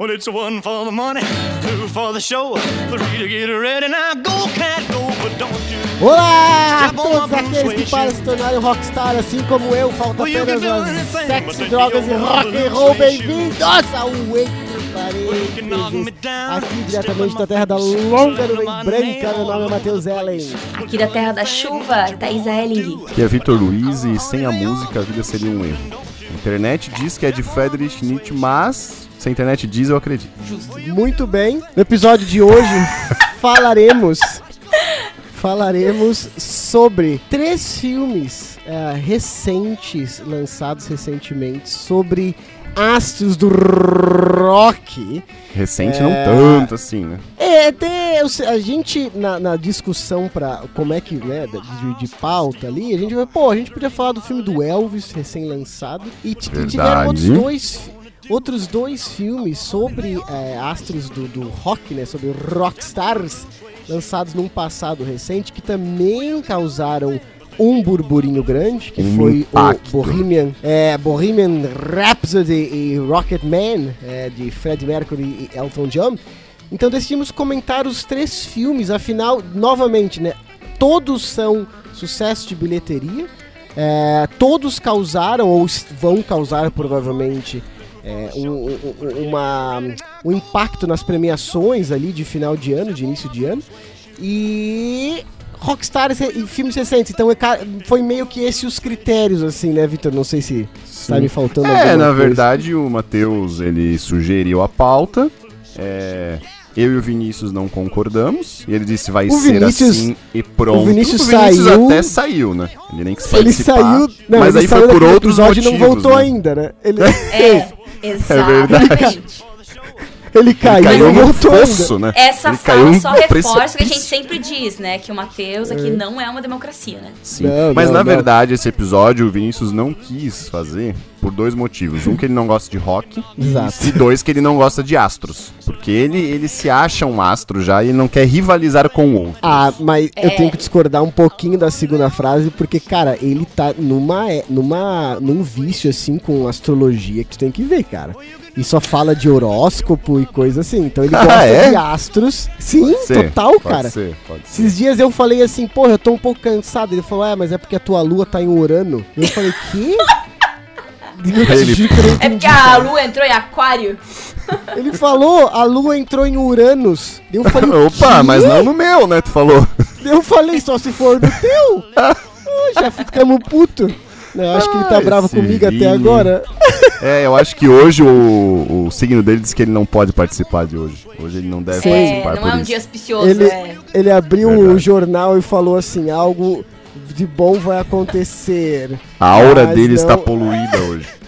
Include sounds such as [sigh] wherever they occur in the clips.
Well, it's one for the money, two for the show, three to get ready. Now go, cat, go, but don't you. Olá a todos aqueles que para se tornarem rockstar assim como eu, falta apenas as sexo, drogas e rock and roll. Bem-vindos ao Entre Parênteses, aqui diretamente da terra da longa nuvem branca. Meu nome é Matheus Ellen. Aqui da Terra da Chuva, Thaisa Elling. Que é Vitor Luiz e sem a música a vida seria um erro. A internet diz que é de Friedrich Nietzsche, mas se a internet diz, eu acredito. Muito bem, no episódio de hoje [laughs] falaremos falaremos sobre três filmes eh, recentes, lançados recentemente, sobre astros do rock. Recente não tanto assim, né? É, sei, a gente, na, na discussão pra como é que, né, de, de pauta ali, a gente vai, pô, a gente podia falar do filme do Elvis, recém-lançado, e, e tiveram outros dois, outros dois filmes sobre é, astros do, do rock, né, sobre rockstars, lançados num passado recente, que também causaram um burburinho grande, que Um foi impacto. o Bohemian, é, Bohemian Rhapsody e Rocket Man, é, de Fred Mercury e Elton John. Então decidimos comentar os três filmes, afinal, novamente, né? Todos são sucesso de bilheteria. é, todos causaram, ou vão causar provavelmente, é, um, um- um- uma, um impacto nas premiações ali de final de ano, de início de ano. E Rockstars re- e filmes recentes. Então é foi meio que esses os critérios, assim, né, Vitor? Não sei se tá me faltando É, na coisa. verdade, o Matheus, ele sugeriu a pauta. É, eu e o Vinícius não concordamos. E ele disse vai O ser Vinícius- assim e pronto. o Vinícius Vinícius saiu- até saiu, né? Ele nem quis Ele saiu. Não, mas ele aí saiu foi por outros motivos. não voltou né? ainda, né? Ele, É, exatamente. [laughs] ele caiu Caiu e não no fosso, né? Essa Ele fala caiu só reforça o que a gente sempre diz, né? Que o Matheus aqui não é uma democracia, né? Sim. Não, Mas não, na não. verdade, esse episódio o Vinícius não quis fazer por dois motivos. Um, que ele não gosta de rock. Exato. E dois, que ele não gosta de astros. Porque ele, ele se acha um astro já e ele não quer rivalizar com o outro. Ah, mas eu É. tenho que discordar um pouquinho da segunda frase, porque, cara, ele tá numa, é- numa, num vício, assim, com astrologia que tu tem que ver, cara. E só fala de horóscopo e coisa assim. Então ele [laughs] Ah, gosta é? de astros. Sim, Pode ser, total, pode cara. Ser, pode ser. Esses dias eu falei assim, porra, eu tô um pouco cansado. Ele falou, é, mas é porque a tua lua tá em Urano. Eu falei, que? [laughs] Ele- não É porque a lua entrou em aquário. [laughs] Ele falou, a lua entrou em Uranus. Eu falei, Opa, "Quê?" mas não no meu, né? Tu falou. Eu falei, só se for no teu. [laughs] Já ficamos puto. Não, acho que ele tá Ah, bravo comigo até Vini. agora. [laughs] É, eu acho que hoje o, o signo dele diz que ele não pode participar de hoje. Hoje ele não deve Sim. É, participar não por é um isso. dia auspicioso, Ele, é. ele abriu o Verdade. jornal e falou assim, algo de bom vai acontecer. A aura dele não- está poluída hoje. [laughs]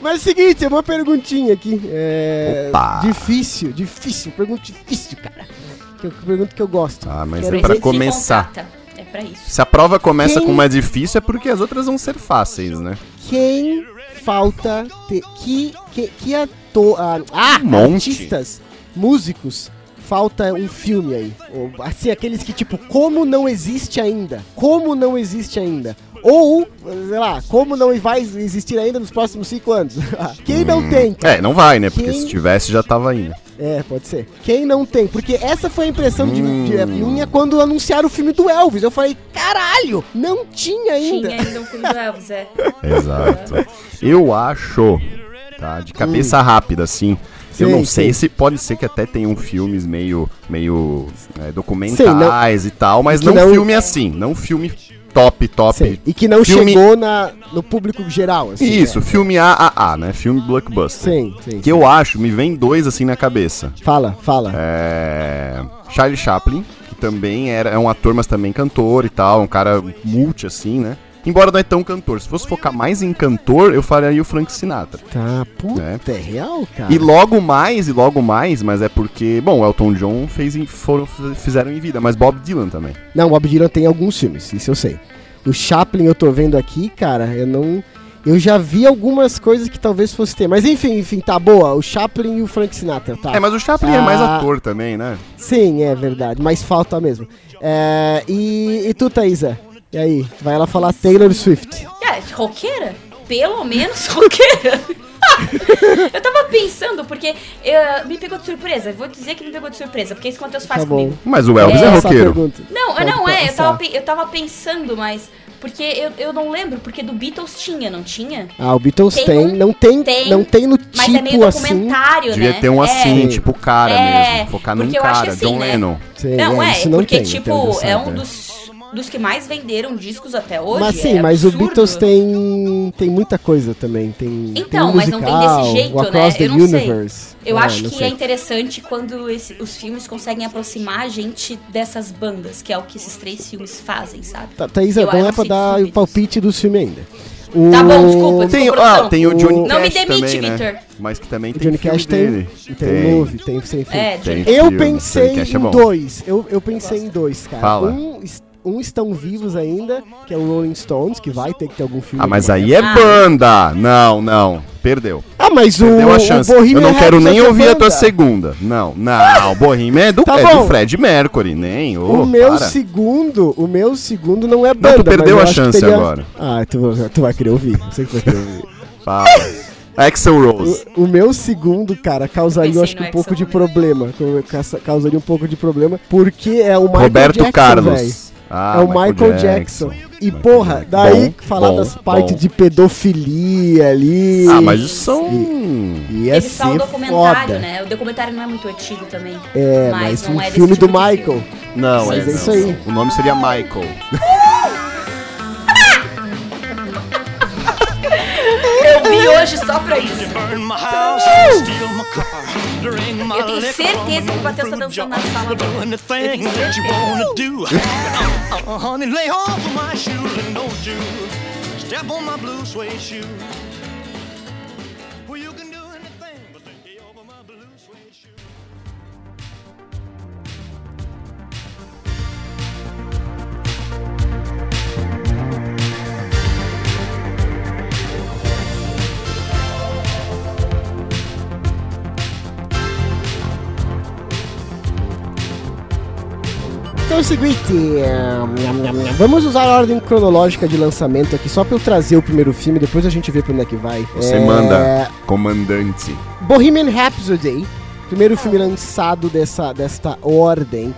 Mas é o seguinte, uma perguntinha aqui. É. Opa. Difícil, difícil, pergunta difícil, cara. Que eu, pergunta que eu gosto. Ah, mas Quero é pra começar. É pra isso. Se a prova começa Quem- com uma difícil, é porque as outras vão ser fáceis, né? Quem falta ter. Que, que, que ator. Ah, Um artistas, músicos. Falta um filme aí. Ou, assim, aqueles que, tipo, como não existe ainda? Como não existe ainda? Ou, sei lá, como não vai existir ainda nos próximos cinco anos? [laughs] Quem não tem, cara? É, não vai, né? Porque Quem- se tivesse já tava indo. É, pode ser. Quem não tem? Porque essa foi a impressão de, Hum. de- minha quando anunciaram o filme do Elvis. Eu falei, caralho, não tinha ainda. Tinha ainda um filme do Elvis, é. [laughs] Exato. Eu acho, tá? De cabeça rápida, assim. Eu. Sim, não sei sim. se pode ser que até tenham filmes meio, meio é, documentais e tal, mas não, não- filme assim, não filme top, top. Sei. E que não Filme- chegou na, no público geral, assim. Isso, né? filme AAA, né? Filme blockbuster. Sim, sim. Que eu acho, me vem dois assim na cabeça. Fala, fala. É... Charlie Chaplin, que também era, é um ator, mas também cantor e tal, um cara multi assim, né? Embora não é tão cantor. Se fosse focar mais em cantor, eu faria o Frank Sinatra. Tá, puta, é, real, cara? E logo mais, e logo mais, mas é porque, bom, Elton John fez em, foram, fizeram em vida, mas Bob Dylan também. Não, o Bob Dylan tem alguns filmes, isso eu sei. O Chaplin eu tô vendo aqui, cara, eu não... Eu já vi algumas coisas que talvez fosse ter. Mas enfim, enfim, tá boa. O Chaplin e o Frank Sinatra, tá? É, mas o Chaplin é mais Ah. ator também, né? Sim, é verdade. Mas falta mesmo. É, e, e tu, Thaisa? E aí? Vai ela falar Taylor Swift. É, roqueira? Pelo menos roqueira. [laughs] Eu tava pensando, porque eh, me pegou de surpresa. Vou dizer que me pegou de surpresa, porque é isso Matheus faz Tá comigo. Mas o Elvis é, Essa roqueiro. Não, Pode não é, eu tava, eu tava pensando, mas. Porque eu, eu não lembro, porque do Beatles tinha, não tinha? Ah, o Beatles Tem tem, um- não tem, tem, não tem no Mas tipo é meio assim. documentário, Devia né? ter um É. assim, tipo cara É, mesmo. Focar num eu cara, assim, John né? Lennon. Sim, Não, é, isso não porque, tem, tipo, então, é um dos, dos que mais venderam discos até hoje. Mas sim, é mas o. Beatles tem, tem muita coisa também. Tem, Então, tem mas não tem musical, desse jeito, né? Eu não sei. Universe. Eu Ah, acho que sei. é interessante quando esse- os filmes conseguem aproximar a gente dessas bandas, que é o que esses três filmes fazem, sabe? Tá, Thaís, Eu não é pra sei dar dos o palpite do filme ainda. Tá O- bom, desculpa, Tem, ah, tem o Johnny Não me Cash demite, também, né? Victor. Mas que também O tem Johnny Cash tem, dele. tem, um Move, tem sem fim. É, Tem. Johnny- Eu filme, pensei Cash é em dois. Eu, eu pensei em dois, cara. Fala. Um, um estão vivos ainda, que é o Rolling Stones, que vai ter que ter algum filme. Ah, mas aí é banda. Não, não. Perdeu. Ah, mas o, Perdeu a o chance. Bohemian Eu não quero nem é ouvir a tua segunda. Não, não. O Bohemian é do, Tá é do Fred Mercury, nem. ô, O meu para. segundo, o meu segundo não é banda. tu perdeu a chance teria- agora. Ah, tu, tu vai querer ouvir. Eu sei que vai querer ouvir. [laughs] Fala. Axel Rose. O, o meu segundo, cara, causaria, eu acho que um pouco de problema. Ca- Causaria um pouco de problema, porque é o Michael Roberto Jackson, Carlos. véi. Ah, é o Michael, Jackson. E, Michael porra, Jackson. daí Bom, falar bom, das partes de pedofilia ali. Ah, mas isso são. Ia Teve só o ser documentário, foda. né? O documentário não é muito antigo também. É, mas, não um é filme tipo do de Michael. filme. Não, Mas é, é isso aí. O nome seria Michael. Hoje só pra isso. Burn my house, steal my car, drink my Eu tenho liquor, certeza que o Matheus tá prove dançando na joy, sala do agora. anything Eu tenho that you certeza. wanna do. Uh, [laughs] uh, honey, lay off of my shoes and don't you step on my blue suede shoe. Então é o seguinte, nham. vamos usar a ordem cronológica de lançamento aqui, só pra eu trazer o primeiro filme, depois a gente vê pra onde é que vai. Você É, manda comandante. Bohemian Rhapsody, primeiro filme lançado dessa, desta ordem.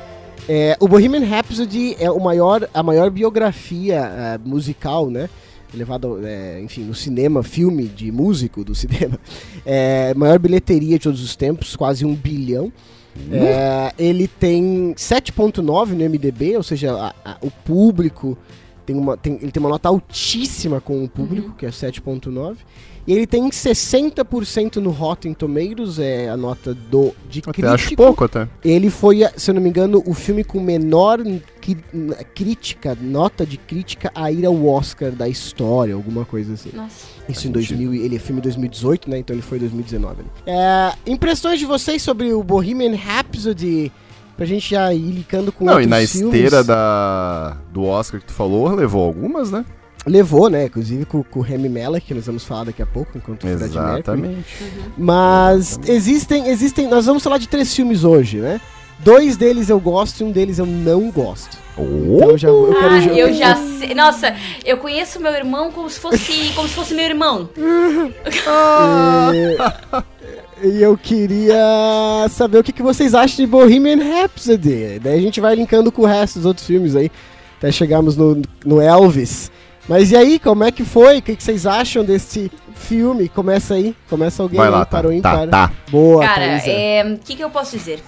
É, o Bohemian Rhapsody é o maior, a maior biografia eh, musical, né? Levado, é, enfim, no cinema, filme de músico do [laughs] cinema. É, maior bilheteria de todos os tempos, quase um bilhão. É, ele tem 7.9 no MDB, ou seja, a- a- o público tem uma, tem- ele tem uma nota altíssima com o público, que é 7.9. E ele tem 60% no Rotten Tomatoes, é a nota do de Até crítico. acho pouco até. Ele foi, se eu não me engano, o filme com menor crítica, nota de crítica a ir ao Oscar da história, alguma coisa assim. Nossa. Isso em Faz 2000, e- ele é filme 2018, né? Então ele foi 2019. né? É, impressões de vocês sobre o Bohemian Rhapsody, pra gente já ir licando com Não, e na filmes. esteira da, do Oscar que tu falou, levou algumas, né? Levou, né? Inclusive com, com o Remy Malek, que nós vamos falar daqui a pouco, enquanto o Fred Mercury. Exatamente. Mas existem, existem. Nós vamos falar de três filmes hoje, né? Dois deles eu gosto e um deles eu não gosto. Então eu já eu quero Ah, jo- eu já sei. Nossa, eu conheço meu irmão como se fosse, [laughs] como se fosse meu irmão. E, [laughs] e eu queria saber o que, que vocês acham de Bohemian Rhapsody. Daí a gente vai linkando com o resto dos outros filmes aí, até chegarmos no, no Elvis. Mas e aí, como é que foi? O que, que vocês acham desse filme? Começa aí, começa alguém Vai aí, lá, tá, para o tá, ímpar. tá. Boa, Cara, Thaísa. é, o que, que eu posso dizer?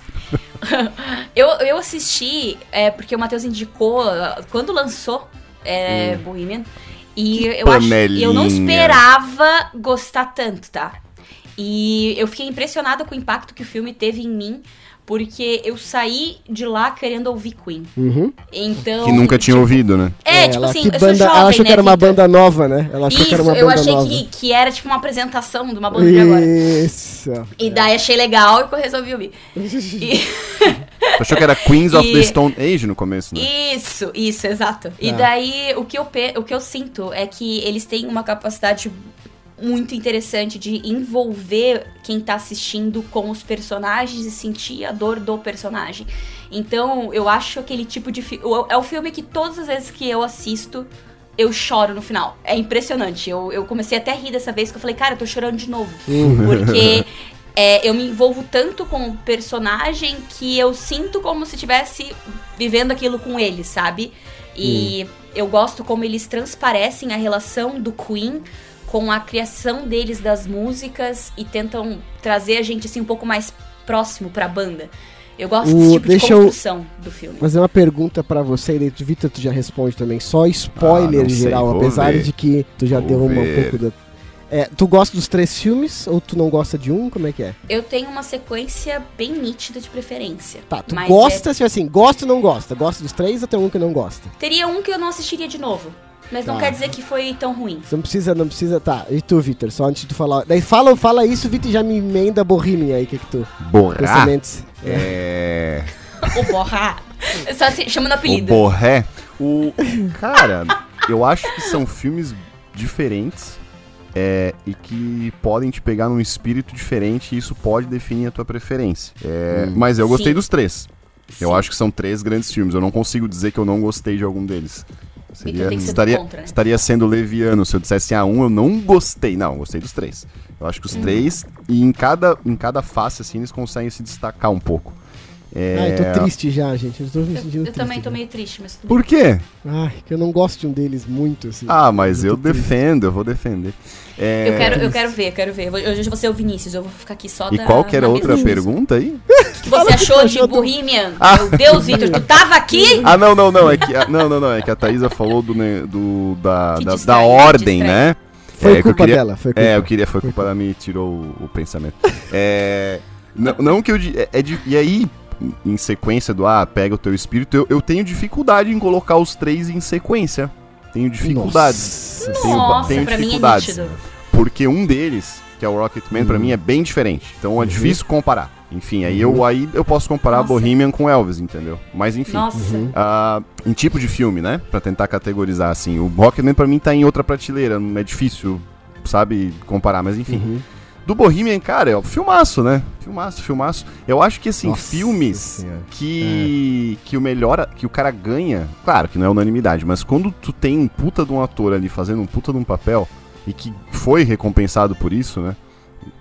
[laughs] eu, eu assisti, é, porque o Matheus indicou quando lançou é, Bohemian. E eu, acho, eu não esperava gostar tanto, tá? E eu fiquei impressionada com o impacto que o filme teve em mim, porque eu saí de lá querendo ouvir Queen. Uhum. Então. Que nunca tinha tipo, ouvido, né? É, tipo ela, assim, que eu sou banda, jovem, ela achou né, que era uma Victor? banda nova, né? Ela achou Isso, que era uma eu banda achei nova. que, que era tipo uma apresentação de uma banda de agora. Isso. E daí achei legal e eu resolvi ouvir. E- Tu [laughs] achou que era Queens of E- the Stone Age no começo, né? Isso, isso, exato. E Ah. daí o que, eu, pe- o que eu sinto é que eles têm uma capacidade muito interessante de envolver quem tá assistindo com os personagens e sentir a dor do personagem. Então, eu acho aquele tipo de filme. É o filme que todas as vezes que eu assisto, eu choro no final. É impressionante. Eu, eu comecei até a rir dessa vez que eu falei, cara, eu tô chorando de novo. [laughs] Porque é, eu me envolvo tanto com o personagem que eu sinto como se estivesse vivendo aquilo com ele, sabe? E eu gosto como eles transparecem a relação do Queen com a criação deles das músicas e tentam trazer a gente assim um pouco mais próximo pra banda. Eu gosto O- desse tipo de deixa eu- construção do filme. Fazer uma pergunta pra você, e Vitor, tu já responde também. Só spoiler Ah, sei, geral, apesar ver. de que tu já Vou deu uma, um ver. pouco da. É, tu gosta dos três filmes ou tu não gosta de um? Como é que é? Eu tenho uma sequência bem nítida de preferência. Tá, tu mas gosta, assim, assim, gosta ou não gosta? Gosta dos três ou tem um que não gosta? é- teria um que eu não assistiria de novo. Mas não Tá. quer dizer que foi tão ruim. Você não precisa, não precisa. Tá, e tu, Vitor? Só antes de tu falar. Daí fala, fala isso, Vitor, e já me emenda Bohemian aí, o que que tu. Borrá. Pensamentos. É. O Borra. Só se, chamando O apelido. Borré. O. Cara, eu acho que são filmes diferentes. é, e que podem te pegar num espírito diferente e isso pode definir a tua preferência. É, Mas eu gostei Sim. dos três. Eu Sim. acho que são três grandes filmes. Eu não consigo dizer que eu não gostei de algum deles. Seria, do estaria, contra, né? estaria sendo leviano se eu dissesse ah, um eu não gostei. Não, eu gostei dos três. Eu acho que os Uhum. três, e em cada, em cada face, assim, eles conseguem se destacar um pouco. É, Ai, tô triste já, gente. Eu tô me Eu, sentindo eu triste também tô meio triste, mas tudo Por quê? Ai, que eu não gosto de um deles muito, assim. Ah, mas eu triste. defendo, eu vou defender. É. Eu quero, eu quero ver, quero ver. Hoje eu vou ser o Vinícius, eu vou ficar aqui só E da- qual que era outra pergunta aí? O [laughs] que você achou de Bohemian? Meu Deus, Vitor, tu tava aqui? Ah, não, não, não. É que, a- não, não, não. É que a Thaísa falou do, do- da, Que da, distrai, da ordem, distrai. né? Foi É, que eu culpa queria- dela, foi culpa. É, eu queria, foi culpa da minha, tirou o, o pensamento. É, não, não que eu. É, é de- e aí, em sequência do ah, pega o teu espírito, eu, eu tenho dificuldade em colocar os três em sequência. Tenho dificuldades. Nossa. Tenho, Nossa, tenho pra mim é dificuldades. nítido. porque um deles, que é o Rocketman, pra Uhum. mim é bem diferente. Então é difícil comparar. Enfim, aí, eu, aí eu posso comparar Nossa. Bohemian com Elvis, entendeu? Mas enfim. Nossa. Ah, em tipo de filme, né? Pra tentar categorizar assim. O Rocketman pra mim tá em outra prateleira. Não é difícil, sabe, comparar, mas enfim. Uhum. Do Bohemian, cara, é o filmaço, né? Filmaço, filmaço. Eu acho que assim, Nossa filmes Senhora. que que o melhor, que o cara ganha, claro que não é unanimidade, mas quando tu tem um puta de um ator ali fazendo um puta de um papel e que foi recompensado por isso, né?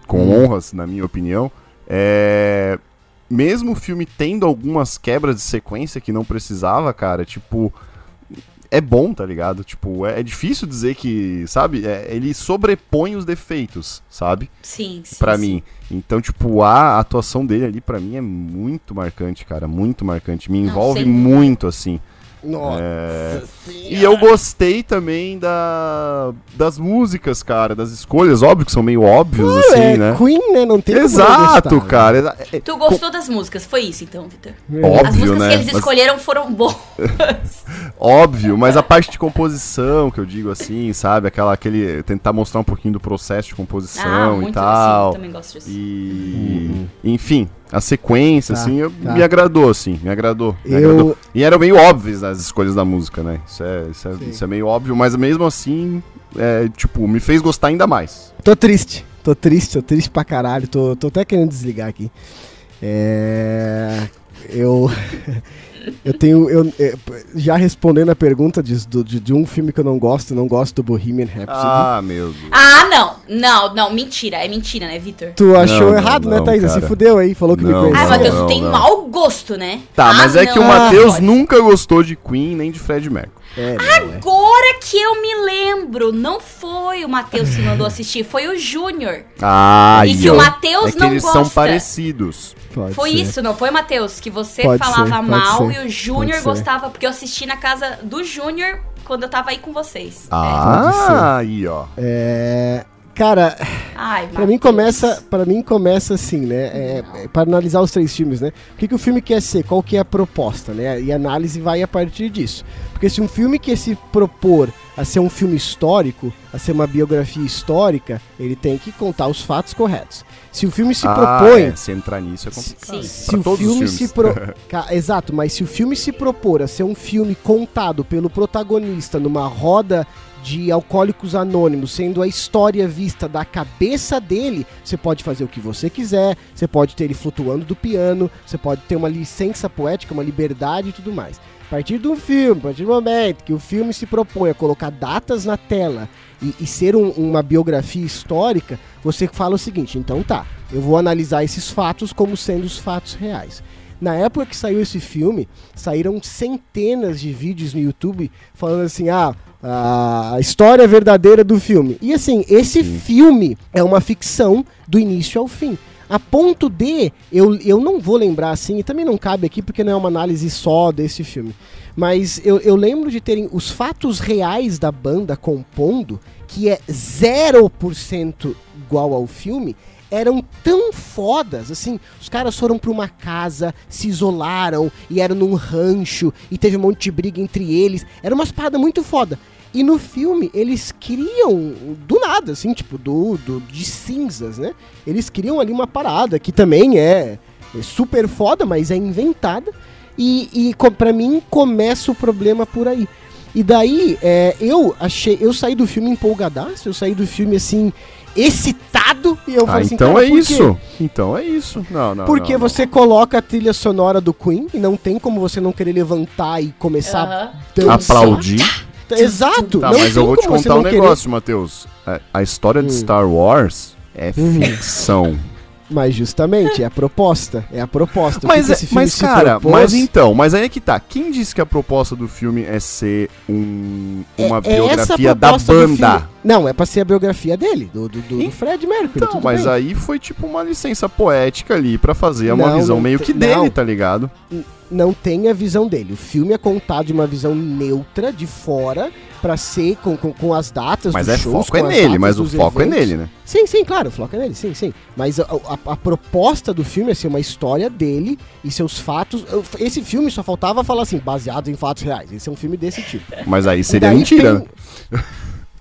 Com Hum. honras, na minha opinião, é mesmo o filme tendo algumas quebras de sequência que não precisava, cara, tipo, é bom, tá ligado? Tipo, é, é difícil dizer que, sabe? É, ele sobrepõe os defeitos, sabe? Sim, sim. Pra sim. mim. Então, tipo, a atuação dele ali, pra mim, é muito marcante, cara. Muito marcante. Me Não, envolve dúvida. muito, assim. Nossa É. E eu gostei também da, das músicas, cara, das escolhas. Óbvio que são meio óbvios, Não, assim, é né? Queen, né? Não tem Exato, né? cara. É- Tu gostou das músicas? Foi isso então, Vitor? É. Óbvio, As músicas né? que eles Mas- escolheram foram boas. [laughs] Óbvio, mas a parte de composição, que eu digo assim, sabe? Aquela, aquele. Tentar mostrar um pouquinho do processo de composição ah, e tal. assim, também gosto disso. E. Enfim, a sequência, Tá, assim, eu- tá. me agradou, assim, me agradou. Me Eu- agradou. E eram meio óbvias as escolhas da música, né? Isso é, isso é, isso é meio óbvio, mas mesmo assim, é, tipo, me fez gostar ainda mais. Tô triste. Tô triste, tô triste pra caralho. Tô, tô até querendo desligar aqui. É. Eu. [laughs] Eu tenho. Eu, é, já respondendo a pergunta de, de, de um filme que eu não gosto, eu não gosto do Bohemian Rhapsody. Ah, meu Deus. Ah, não. Não, não, mentira. É mentira, né, Vitor? Tu achou não, errado, não, né, Thaisa? Se cara. fudeu aí, falou que me conhecia. Ah, Matheus, tu tem não. mau gosto, né? Tá, Ah, mas é que o não, Matheus pode. nunca gostou de Queen nem de Fred Mercury. É, é. Agora que eu me lembro, não foi o Matheus que mandou assistir, foi o Júnior. Ah, E que o Matheus é que não eles são gosta. parecidos. Pode Foi ser. isso, não foi, Matheus? Que você Pode falava ser, mal ser, e o Júnior gostava, porque eu assisti na casa do Júnior quando eu tava aí com vocês. Ah, aí, ó. É. Cara, É. Ai, Pra mim começa, para mim começa assim, né? É, é, para analisar os três filmes, né? O que, que o filme quer ser? Qual que é a proposta, né? E a análise vai a partir disso. Porque se um filme quer se propor a ser um filme histórico, a ser uma biografia histórica, ele tem que contar os fatos corretos. Se o filme se ah, propõe é, se entrar nisso é complicado. Sim. se Pra o filme se pro... [laughs] Exato, mas se o filme se propor a ser um filme contado pelo protagonista numa roda de alcoólicos anônimos, sendo a história vista da cabeça dele, você pode fazer o que você quiser, você pode ter ele flutuando do piano, você pode ter uma licença poética, uma liberdade e tudo mais. A partir do filme, a partir do momento que o filme se propõe a colocar datas na tela e, e ser um- uma biografia histórica, você fala o seguinte: então tá, eu vou analisar esses fatos como sendo os fatos reais. Na época que saiu esse filme, saíram centenas de vídeos no YouTube falando assim: ah, a história verdadeira do filme. E assim, esse filme é uma ficção do início ao fim. A ponto de, eu, eu não vou lembrar assim, e também não cabe aqui porque não é uma análise só desse filme. Mas eu, eu lembro de terem os fatos reais da banda compondo, que é 0% igual ao filme, eram tão fodas, assim, os caras foram pra uma casa, se isolaram e eram num rancho e teve um monte de briga entre eles. Era umas paradas muito foda. E no filme eles criam do nada, assim, tipo, do, do de cinzas, né? Eles criam ali uma parada que também é, é super foda, mas é inventada. E, e pra mim começa o problema por aí. E daí, é, eu achei, eu saí do filme empolgadaço, eu saí do filme assim, excitado, e eu Ah, falei assim, então é isso. Então é isso. Não, não. Porque não, não. você coloca a trilha sonora do Queen e não tem como você não querer levantar e começar Aham. a dançar. Aplaudir. Exato. Tá, não mas eu vou te contar um querer. negócio, Matheus. A, a história de Hum. Star Wars é Uhum. ficção. Mas justamente, é a proposta. É a proposta. Mas, é- mas cara, propôs- mas então, mas aí é que tá. Quem disse que a proposta do filme é ser um, uma é a biografia da proposta do banda? Não, é pra ser a biografia dele, do, do, do- Fred Mercury. Então, mas bem. aí foi tipo uma licença poética ali pra fazer uma Não, visão meio que dele, não. tá ligado? Não tem a visão dele. O filme é contado de uma visão neutra, de fora, pra ser com, com, com as datas Mas dos é shows, foco é nele, mas o foco é eventos. nele, né? Sim, sim, claro, o foco é nele, sim, sim. Mas a, a- a proposta do filme é ser uma história dele e seus fatos. Esse filme só faltava falar assim, baseado em fatos reais. Esse é um filme desse tipo. Mas aí seria daí mentira. pen- [laughs]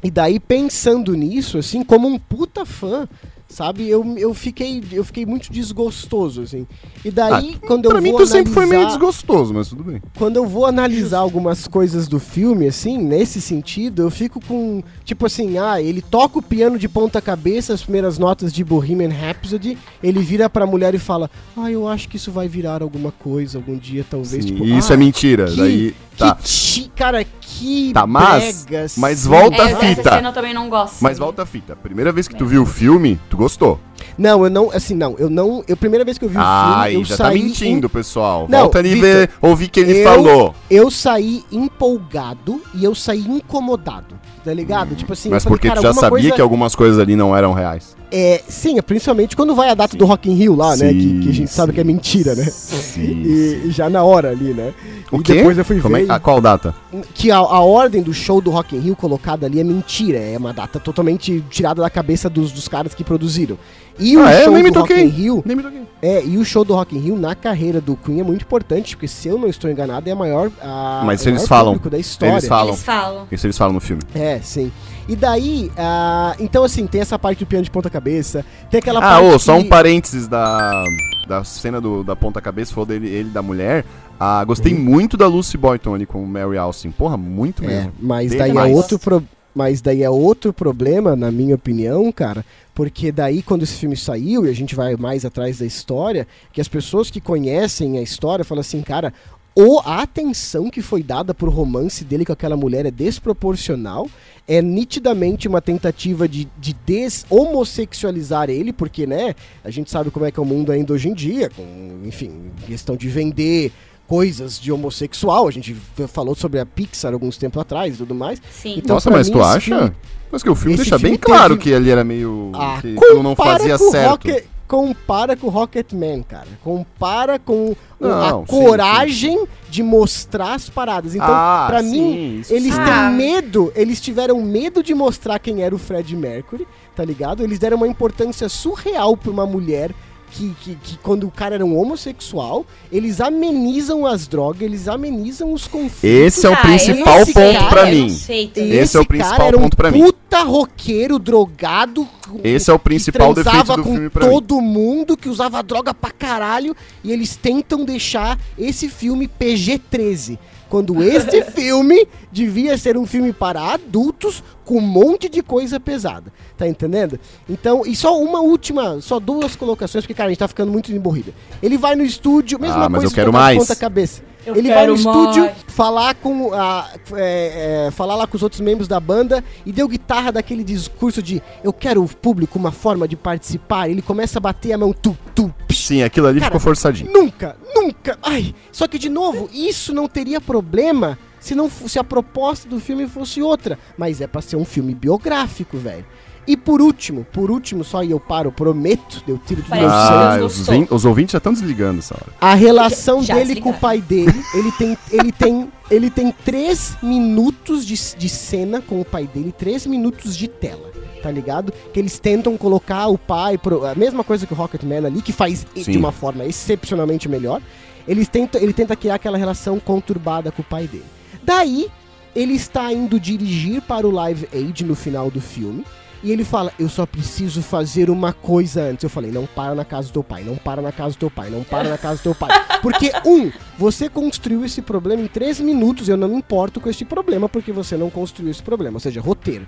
E daí, pensando nisso, assim, como um puta fã, sabe, eu, eu, fiquei, eu fiquei muito desgostoso, assim. E daí, quando eu Ah, Pra mim, vou tu sempre foi meio analisar- desgostoso, mas tudo bem. quando eu vou analisar algumas coisas do filme, assim, nesse sentido, eu fico com. Tipo assim, ah, ele toca o piano de ponta cabeça, as primeiras notas de Bohemian Rhapsody, ele vira pra mulher e fala: Ah, eu acho que isso vai virar alguma coisa algum dia, talvez. Sim, tipo, e isso ah, é mentira. que- daí, Que tá. ti- cara, que. Tá, mas- brega, mas assim. volta a É, fita. Essa cena eu também não gosto. Mas volta a fita. Primeira vez que tu viu o filme, tu gostou. Não, eu não, assim, não, eu não. Eu, primeira vez que eu vi o filme, eu já tá saí. mentindo, pessoal. Não, Volta ali Vitor, ver, ouvir o que ele eu- falou. Eu saí empolgado e eu saí incomodado, tá ligado? Tipo assim, Mas falei, porque tu já sabia coisa- que algumas coisas ali não eram reais. É, sim, é principalmente quando vai a data do Rock in Rio lá, né? Que, que a gente Sim, sabe que é sim, mentira, né? Sim. E, já na hora ali, né? O e quê? depois eu fui Como é- ver ah, qual data? que a, a ordem do show do Rock in Rio colocada ali é mentira. É uma data totalmente tirada da cabeça dos, dos caras que produziram. E o Ah, é? show Nem me do Rock toquei. in Rio... Nem me toquei. É, e o show do Rock in Rio na carreira do Queen é muito importante, porque se eu não estou enganado, é a maior... A, Mas o eles falam. público da história. Eles falam. Eles falam. Isso eles falam no filme. É, sim. E daí, ah, então assim, tem essa parte do piano de ponta cabeça, tem aquela Ah, parte ô, só um parênteses da, da cena do, da ponta-cabeça, falou dele ele da mulher. Ah, gostei Uhum. muito da Lucy Boyton ali com o Mary Austin. Porra, muito É, mesmo. mas Dele daí é outro pro... mas daí é outro problema, na minha opinião, cara, porque daí quando esse filme saiu e a gente vai mais atrás da história, que as pessoas que conhecem a história falam assim, cara, ou a atenção que foi dada pro romance dele com aquela mulher é desproporcional, é nitidamente uma tentativa de, de deshomossexualizar ele, porque, né, a gente sabe como é que é o mundo ainda hoje em dia, com, enfim, questão de vender coisas de homossexual, a gente falou sobre a Pixar alguns tempos atrás e tudo mais. Sim. Então, Nossa, mas mim, tu acha? filme- Mas que o filme deixa bem filme claro teve- que ele era meio. Ah, que não fazia com o certo. Rocket- compara com o Rocketman, cara. Compara com Não, a sim, coragem de mostrar as paradas. Então, Ah, pra sim, mim, isso eles sim. têm Ah. medo, eles tiveram medo de mostrar quem era o Fred Mercury, tá ligado? Eles deram uma importância surreal pra uma mulher que, que, que quando o cara era um homossexual, eles amenizam as drogas, eles amenizam os conflitos. Esse é o Ah, principal esse ponto eu mim. não sei E também. Esse é o principal cara era um ponto pra mim. puta roqueiro, drogado. Esse é o principal que defeito do com filme pra mim. todo mundo, que usava droga pra caralho. E eles tentam deixar esse filme PG-13. Quando este [laughs] filme devia ser um filme para adultos com um monte de coisa pesada. Tá entendendo? Então, e só uma última, só duas colocações, porque, cara, a gente tá ficando muito emborrida. Ele vai no estúdio, mesma Ah, mas coisa eu quero mais. ponta cabeça. Eu ele vai no estúdio mais. falar com a, é, é, falar lá com os outros membros da banda e deu guitarra daquele discurso de eu quero o público uma forma de participar. Ele começa a bater a mão tu tu. psh. Sim, aquilo ali Cara, ficou forçadinho. Nunca, nunca. Ai, só que de novo, isso não teria problema se não se a proposta do filme fosse outra, mas é pra ser um filme biográfico, velho. E por último, por último, só aí eu paro, prometo, eu tiro Parece meu. Ah, os, os ouvintes já estão desligando essa hora. A relação Já dele com o desligaram. pai dele, ele tem, ele tem, ele tem três minutos de, de cena com o pai dele, três minutos de tela, tá ligado? Que eles tentam colocar o pai, pro, a mesma coisa que o Rocketman ali, que faz Sim. de uma forma excepcionalmente melhor. Eles tentam, ele tenta criar aquela relação conturbada com o pai dele. Daí, ele está indo dirigir para o Live Aid no final do filme. E ele fala, eu só preciso fazer uma coisa antes. Eu falei, não para na casa do teu pai, não para na casa do teu pai, não para na casa do teu pai. [laughs] Porque, um, você construiu esse problema em três minutos, eu não me importo com este problema, porque você não construiu esse problema, ou seja, roteiro.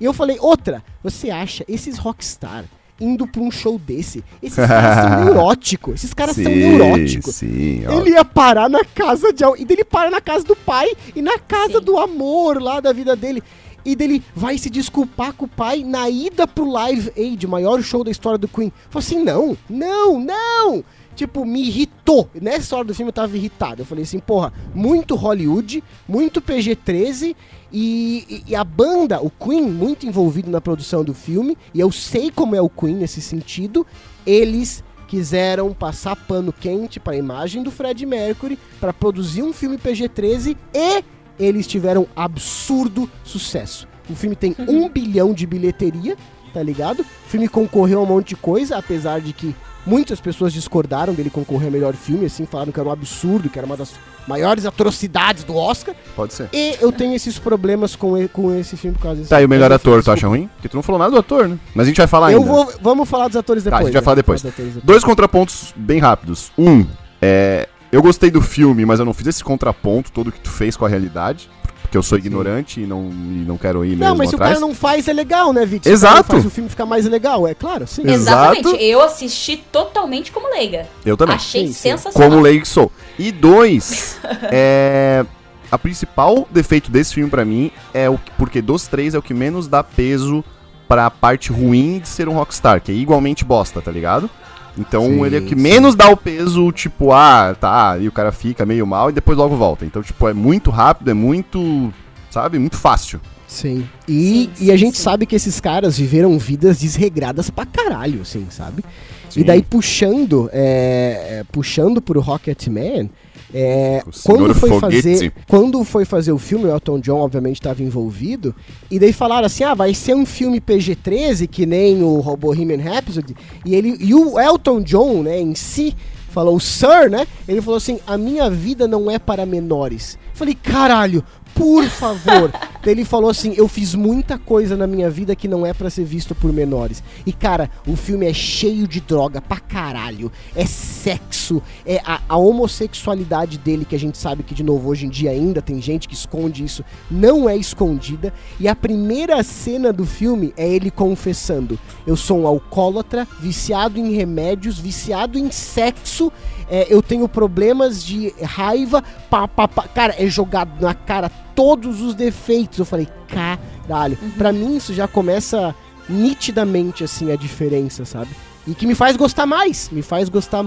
E eu falei, outra, você acha esses rockstar indo pra um show desse, esses [laughs] caras são neuróticos, esses caras são neuróticos. Sim. Ele ia parar na casa de alguém. E dele para na casa do pai e na casa Sim. do amor lá da vida dele. E dele vai se desculpar com o pai na ida pro Live Aid, o maior show da história do Queen. Falei assim: não, não, não. Tipo, me irritou. Nessa hora do filme eu tava irritado. Eu falei assim, porra, muito Hollywood, muito PG-13 e, e- a banda, o Queen, muito envolvido na produção do filme. E eu sei como é o Queen nesse sentido. Eles quiseram passar pano quente para a imagem do Fred Mercury para produzir um filme PG-13 e eles tiveram absurdo sucesso. O filme tem um bilhão de bilheteria, tá ligado? O filme concorreu a um monte de coisa, apesar de que muitas pessoas discordaram dele concorrer ao melhor filme, assim, falaram que era um absurdo, que era uma das maiores atrocidades do Oscar. Pode ser. E eu tenho esses problemas com, com esse filme por causa desse Tá, e o melhor ator, tu acha ruim? Porque tu não falou nada do ator, né? Mas a gente vai falar Eu ainda. vou, vamos falar dos atores Tá, depois. a gente vai né? falar depois. Dois contrapontos bem rápidos. Um, é, eu gostei do filme, mas eu não fiz esse contraponto todo que tu fez com a realidade. Porque eu sou ignorante e não, e não quero ir mesmo Não, mas se o atrás. cara não faz, é legal, né, Vitor? Exato. Faz o filme ficar mais legal, é claro, sim. Exato. Exatamente. Eu assisti totalmente como leiga. Eu também. Achei Sim, sensacional. Como leigo que sou. E dois, [laughs] é, a principal defeito desse filme pra mim é o que- porque dos três é o que menos dá peso pra parte ruim de ser um rockstar, que é igualmente bosta, tá ligado? Então Sim, ele é o que sim. menos dá o peso, tipo, ah, tá, e o cara fica meio mal e depois logo volta. Então, tipo, é muito rápido, é muito, sabe, muito fácil. Sim. E, Sim, e a gente sim. sabe que esses caras viveram vidas desregradas pra caralho, assim, sabe? Sim. E daí puxando, é, é, puxando pro Rocketman, é, quando foi Foguete. fazer, quando foi fazer o filme, o Elton John obviamente estava envolvido, e daí falaram assim, ah, vai ser um filme PG-13 que nem o Bohemian Rhapsody, e ele e o Elton John, né, em si falou, Sir, né? Ele falou assim: a minha vida não é para menores. Eu falei, caralho, por favor. Ele falou assim: eu fiz muita coisa na minha vida que não é pra ser visto por menores. E cara, o filme é cheio de droga pra caralho. É sexo, é a, a homossexualidade dele, que a gente sabe que, de novo, hoje em dia ainda tem gente que esconde isso, não é escondida. E a primeira cena do filme é ele confessando: eu sou um alcoólatra, viciado em remédios, viciado em sexo, é, eu tenho problemas de raiva, pá, pá, pá. cara, é jogado na cara todos os defeitos. Eu falei, caralho. Pra mim isso já começa nitidamente assim a diferença, sabe? E que me faz gostar mais, me faz gostar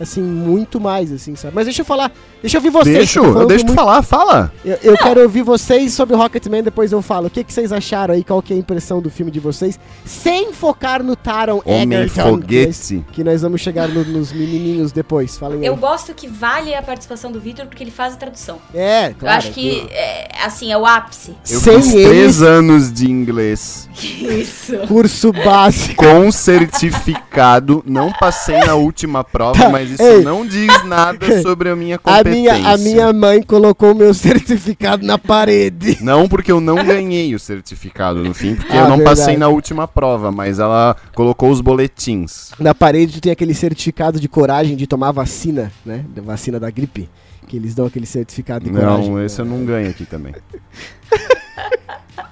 assim muito mais, assim, sabe? Mas deixa eu falar, deixa eu ouvir vocês. Deixa, eu eu deixo tu muito- falar, fala. eu, eu quero ouvir vocês sobre o Rocketman, depois eu falo. O que, que vocês acharam aí? Qual que é a impressão do filme de vocês? Sem focar no Taron Homem Egerton. Que nós, foguete. que nós vamos chegar no- nos menininhos depois. Falem aí. Eu gosto que vale a participação do Vitor porque ele faz a tradução. É, Eu claro. acho que, é, assim, é o ápice. Eu Sem fiz eles- três anos de inglês [laughs] Isso. Curso básico. com certificado. Não passei na última prova, Tá, mas isso ei. não diz nada [laughs] sobre a minha A competência. minha, a minha mãe colocou o meu certificado na parede. [laughs] Não porque eu não ganhei o certificado no fim, porque Ah, eu não verdade. passei na última prova, mas ela colocou os boletins. Na parede tem aquele certificado de coragem de tomar vacina, né? Da vacina da gripe. Que eles dão aquele certificado de coragem. Não, esse eu não ganho aqui também. [laughs]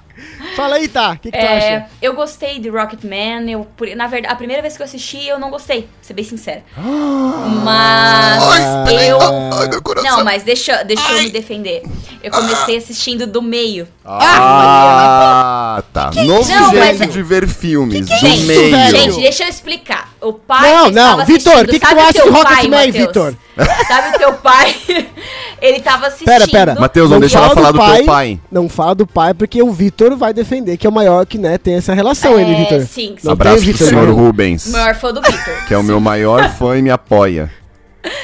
Fala aí, tá. O que, que tu É, acha? eu gostei de Rocketman. Eu, na verdade, a primeira vez que eu assisti, eu não gostei, pra ser bem sincera. Mas eu. Não, mas deixa, deixa eu me defender. Eu comecei assistindo do meio. Ah, tá. Novo Não, mas- jeito de ver filmes. do Gente, meio. velho? gente, deixa eu explicar. O pai. Não, que não, Vitor, o que que tu acha de pai, Rocketman? Vitor? Sabe o teu pai? [laughs] Ele tava assistindo. Pera, pera. Matheus, não, deixa ela fala falar do teu pai. Não fala do pai, porque o Vitor vai defender que é o maior que, né, tem essa relação, É, ele, Vitor. sim, sim. Não Abraço pro senhor não. Rubens, O maior fã do Vitor. [laughs] que é o meu maior fã e me apoia.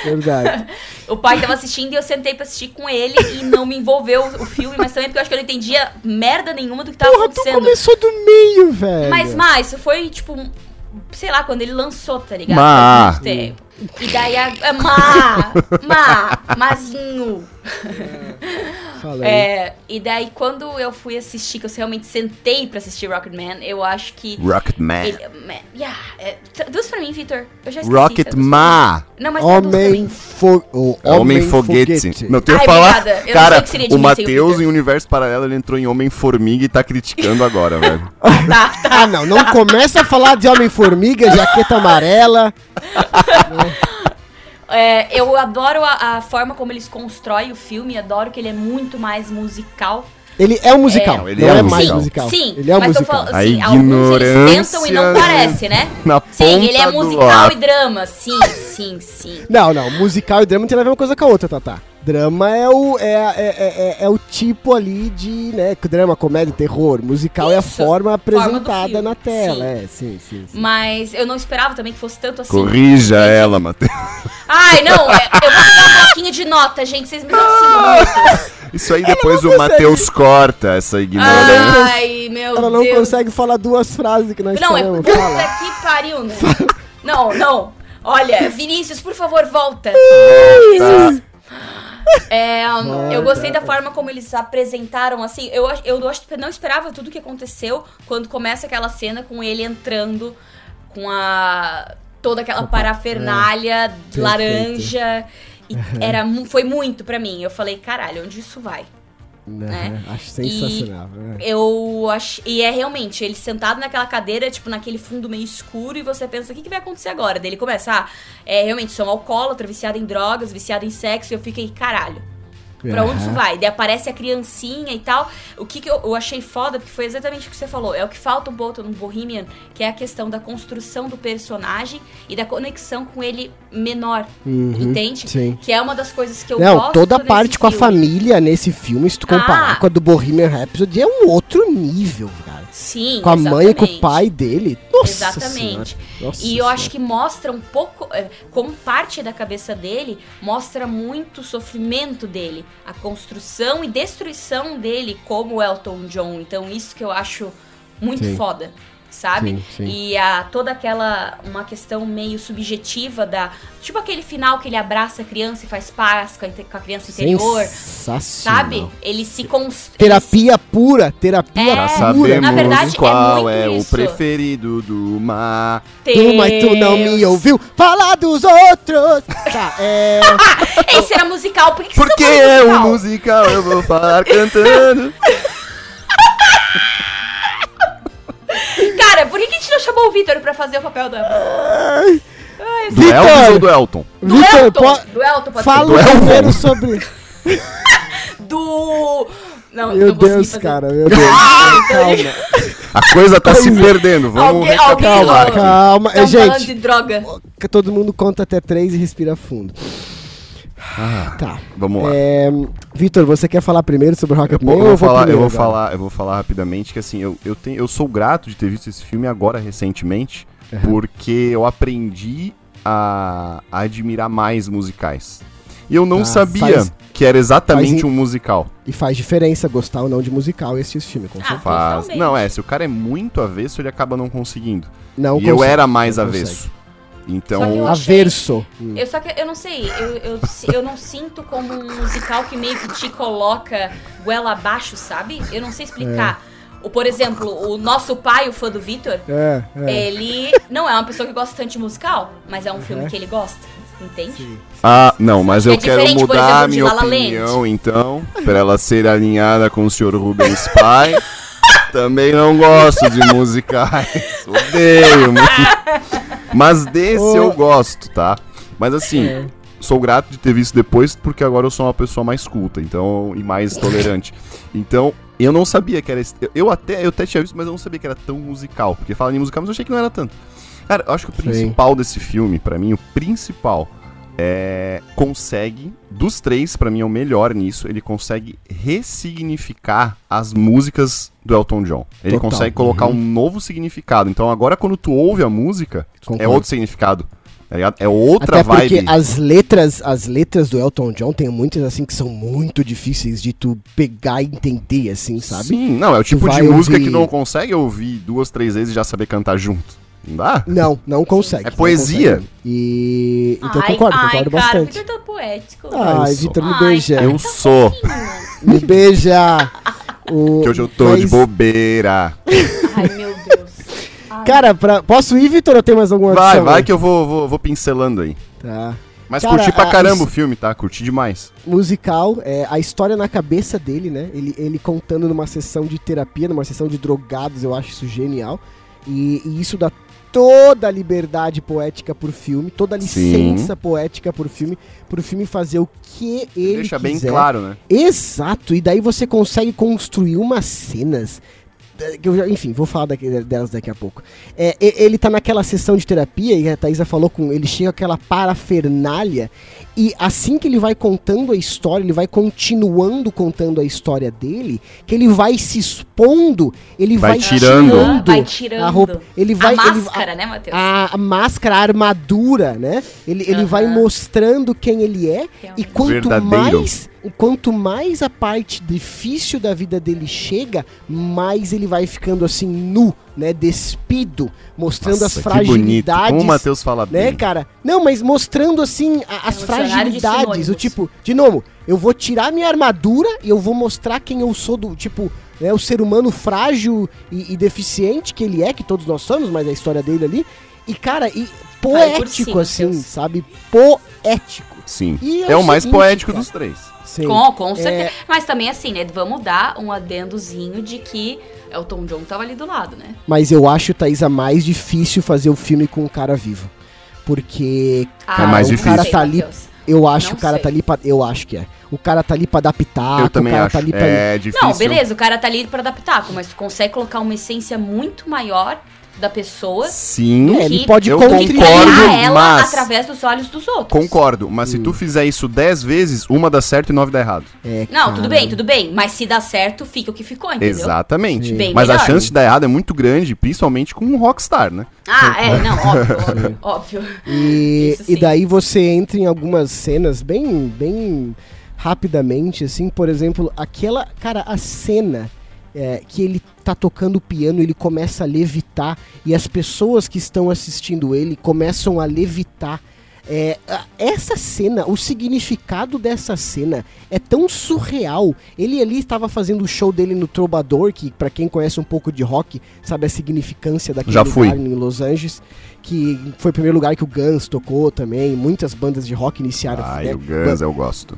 Verdade. [laughs] O pai tava assistindo e eu sentei pra assistir com ele e não me envolveu o filme, mas também porque eu acho que eu não entendia merda nenhuma do que tava Porra, tu acontecendo. começou do meio, velho. Mas, mas, isso foi tipo, sei lá, quando ele lançou, tá ligado? Má. Faz muito tempo. E daí a. má! [laughs] Má! Mazinho! Fala É, e daí quando eu fui assistir, que eu realmente sentei pra assistir Rocketman, eu acho que. Rocketman. Ele, man, yeah, é, traduz pra mim, Vitor. Eu já esqueci. Rocketman. Não, mas Homem, fo o É Homem Foguete. Não tem Ai, que falar. obrigada. Eu não sei Cara, o Matheus, em Universo Paralelo, ele entrou em Homem-Formiga e tá criticando agora, velho. Tá, [laughs] tá. Ah, não, não começa a falar de Homem-Formiga, jaqueta amarela. [laughs] É, eu adoro a, a forma como eles constroem o filme, adoro que ele é muito mais musical. Ele é um musical, Não, ele não é é, um mais musical. musical. Sim, ele é um musical. falando, A assim, alguns eles tentam e não ignorância parece, né? na Sim, ele é musical e drama, sim, sim, sim. Não, não, musical e drama não tem nada a ver uma coisa com a outra, Tatá. Drama é o, é, é, é, é- é o tipo ali de, né, drama, comédia, terror. Musical é a Isso, forma apresentada filme, na tela, sim. é, sim, sim, sim. Mas eu não esperava também que fosse tanto assim. Corrija ela, Matheus. Ai, não, é- eu vou pegar um bloquinho de nota, gente, vocês me dão. Isso aí depois não o. Matheus corta essa ignorância. Ai, meu Ela não Deus. consegue falar duas frases que nós Não, é falamos. puta Fala. que pariu, né? Não, não. Olha, Vinícius, por favor, volta. Vinícius. É, eu gostei da forma como eles apresentaram, assim, eu, eu acho que não esperava tudo o que aconteceu quando começa aquela cena com ele entrando com a toda aquela parafernália perfeito. laranja. E era, foi muito pra mim. Eu falei, caralho, onde isso vai? Né, [laughs] Acho sensacional. né? Eu acho. E é realmente, ele sentado naquela cadeira, tipo, naquele fundo meio escuro, e você pensa, o que, que vai acontecer agora? Daí ele começa, ah, é realmente, sou um alcoólatra, viciado em drogas, viciado em sexo, e eu fiquei, caralho. Pra onde isso vai? Daí aparece a criancinha e tal. O que, que eu, eu achei foda, porque foi exatamente o que você falou. É o que falta um pouco no Bohemian, que é a questão da construção do personagem e da conexão com ele menor. Uhum, entende? sim. Que é uma das coisas que eu Não, gosto toda a parte com a família nesse filme, se tu comparar Ah. com a do Bohemian Rhapsody, é um outro nível, cara. Sim, Com a mãe e com o exatamente. pai dele. Nossa Exatamente. Senhora. Nossa E eu Senhora. acho que mostra um pouco, é, como parte da cabeça dele, mostra muito o sofrimento dele, a construção e destruição dele como Elton John. Então, isso que eu acho muito Sim. foda. Sabe? Sim, sim. E a, toda aquela. Uma questão meio subjetiva da. Tipo aquele final que ele abraça a criança e faz paz com a, criança interior. Sensacional. Sabe? Ele se constrói. Terapia pura, terapia É, pura. sabemos Na verdade, é qual muito é, o preferido do mar. Tu, mas tu não me ouviu falar dos outros. Tá, é. [laughs] Esse era musical, por que, que Porque você é não um falou musical, eu vou falar cantando. [laughs] Cara, por que a gente não chamou o Vitor pra fazer o papel do Elton? Do! Elvis ou do Elton? Do Elton! po- Do Elton, pode fala Elton. primeiro sobre. ser. [laughs] Do... Não, Meu não Deus, fazer. cara, meu Deus. [laughs] Calma, A coisa tá se perdendo, vamos Alguém, aqui. calma. tão É, falando gente, de droga. que todo mundo conta até três e respira fundo. Tá. Vamos lá. É, Vitor, você quer falar primeiro sobre Eu, Rocketman vou- eu ou vou falar, eu vou agora? falar, eu vou falar rapidamente que assim, eu, eu, tenho, eu sou grato de ter visto esse filme agora recentemente, porque eu aprendi a, a admirar mais musicais. E eu não Ah, sabia faz- que era exatamente faz em- um musical. E faz diferença gostar ou não de musical e assistir esse filme, com Ah, certeza. Faz. Totalmente. Não, é, se o cara é muito avesso, ele acaba não conseguindo. Não e eu consegue, era mais avesso. consegue. Então, Só que eu achei- Averso. Eu só que eu não sei, eu, eu, eu não sinto como um musical que meio que te coloca goela abaixo, sabe? Eu não sei explicar. O, por exemplo, o nosso pai, o fã do Vitor, É, é. ele não é uma pessoa que gosta tanto de musical, mas é um filme que ele gosta, entende? Ah, não, mas eu É quero mudar exemplo, a minha La La Land. opinião, então, pra ela ser alinhada com o senhor Rubens Pai. [laughs] Também não gosto de musicais. Odeio. [laughs] Mas desse eu gosto, tá? Mas assim, É. sou grato de ter visto depois, porque agora eu sou uma pessoa mais culta, então, e mais tolerante. Então, eu não sabia que era. esse- eu- até, eu até tinha visto, mas eu não sabia que era tão musical. Porque fala em musical, mas eu achei que não era tanto. Cara, eu acho que o Sim. principal desse filme, pra mim, o principal, é. Consegue, dos três, pra mim é o melhor nisso, ele consegue ressignificar as músicas do Elton John. Ele Total. consegue colocar Uhum. um novo significado. Então agora, quando tu ouve a música, é Concordo. outro significado. tá? É outra Até porque vibe. as letras, as letras do Elton John tem muitas assim que são muito difíceis de tu pegar e entender, assim, sabe? Sim, não, é o tipo de música ouvir- que não consegue ouvir duas, três vezes e já saber cantar junto. Não dá? Não, não consegue. É poesia. consegue. E então eu ai, concordo, ai, concordo cara, bastante. Vitor tá poético. Ai, Eu sou. Vitor, me Ai, beija. cara, Eu tá sou. Me beija. O- [laughs] Que hoje eu tô de mas, bobeira. Ai, meu Deus. Ai, Cara, pra, posso ir, Vitor, ou tem mais alguma Vai, vai aí? que eu vou, vou, vou pincelando aí. Tá. Mas Cara, curti pra a- caramba isso- o filme, tá? Curti demais. musical, é, a história na cabeça dele, né? Ele, ele contando numa sessão de terapia, numa sessão de drogados, eu acho isso genial. E, e isso dá toda a liberdade poética pro filme, toda a Sim. licença poética pro filme, pro filme fazer o que ele Deixa bem quiser. claro, né? Exato, e daí você consegue construir umas cenas. Que eu já- enfim, vou falar daqui- delas daqui a pouco. É, e- ele tá naquela sessão de terapia, e a Thaisa falou com. Ele chega com aquela parafernália, e assim que ele vai contando a história, ele vai continuando contando a história dele, que ele vai se expondo, ele Vai vai, tirando. Ah, vai tirando. a roupa. Ele vai. a ele- máscara, né, Matheus? a, a máscara, a armadura, né? Ele, ele vai mostrando quem ele é. E Realmente. quanto Verdadeiro. mais, quanto mais a parte difícil da vida dele chega, mais ele vai ficando assim nu, né? Despido, mostrando Nossa, as que bonito. fragilidades. Como o Matheus fala né, bem. cara? Não, mas mostrando assim a- as É fragilidades, o tipo, de novo, eu vou tirar minha armadura e eu vou mostrar quem eu sou do, tipo, né, o ser humano frágil e, e deficiente que ele é, que todos nós somos, mas a história dele ali. E cara, e poético cima, assim, Deus. sabe? Poético. Sim. E é É, o o mais seguinte, poético cara. dos três. Sim. Com, com certeza. É. Mas também assim, né? Vamos dar um adendozinho de que Elton John tava ali do lado, né? Mas eu acho, Thaisa, mais difícil fazer o filme com o cara vivo. Porque Ah, mais o difícil. cara sei, tá ali. Eu acho Não o cara sei. tá ali pra. Eu acho que é. O cara tá ali pra dar pitaco, eu também o cara acho. tá ali pra. É difícil. Não, beleza, o cara tá ali pra adaptar, mas tu consegue colocar uma essência muito maior da pessoa Sim. É, ele que- pode eu concordo, ela mas- através dos olhos dos outros. Concordo, mas se tu fizer isso dez vezes, uma dá certo e nove dá errado. É, Não, cara. tudo bem, tudo bem. Mas se dá certo, fica o que ficou, entendeu? Exatamente. Mas a melhor. chance de dar errado é muito grande, principalmente com um rockstar, né? Ah, é, não, óbvio, óbvio, [laughs] óbvio. E, e daí você entra em algumas cenas bem, bem rapidamente, assim, por exemplo, aquela, cara, a cena é, que ele tá tocando piano, ele começa a levitar e as pessoas que estão assistindo ele começam a levitar. É, essa cena, o significado dessa cena é tão surreal. Ele ali estava fazendo o show dele no Trovador, que pra quem conhece um pouco de rock, sabe a significância daquele Já fui. lugar em Los Angeles, que foi o primeiro lugar que o Guns tocou também. Muitas bandas de rock iniciaram. Ai, né, o Guns eu gosto.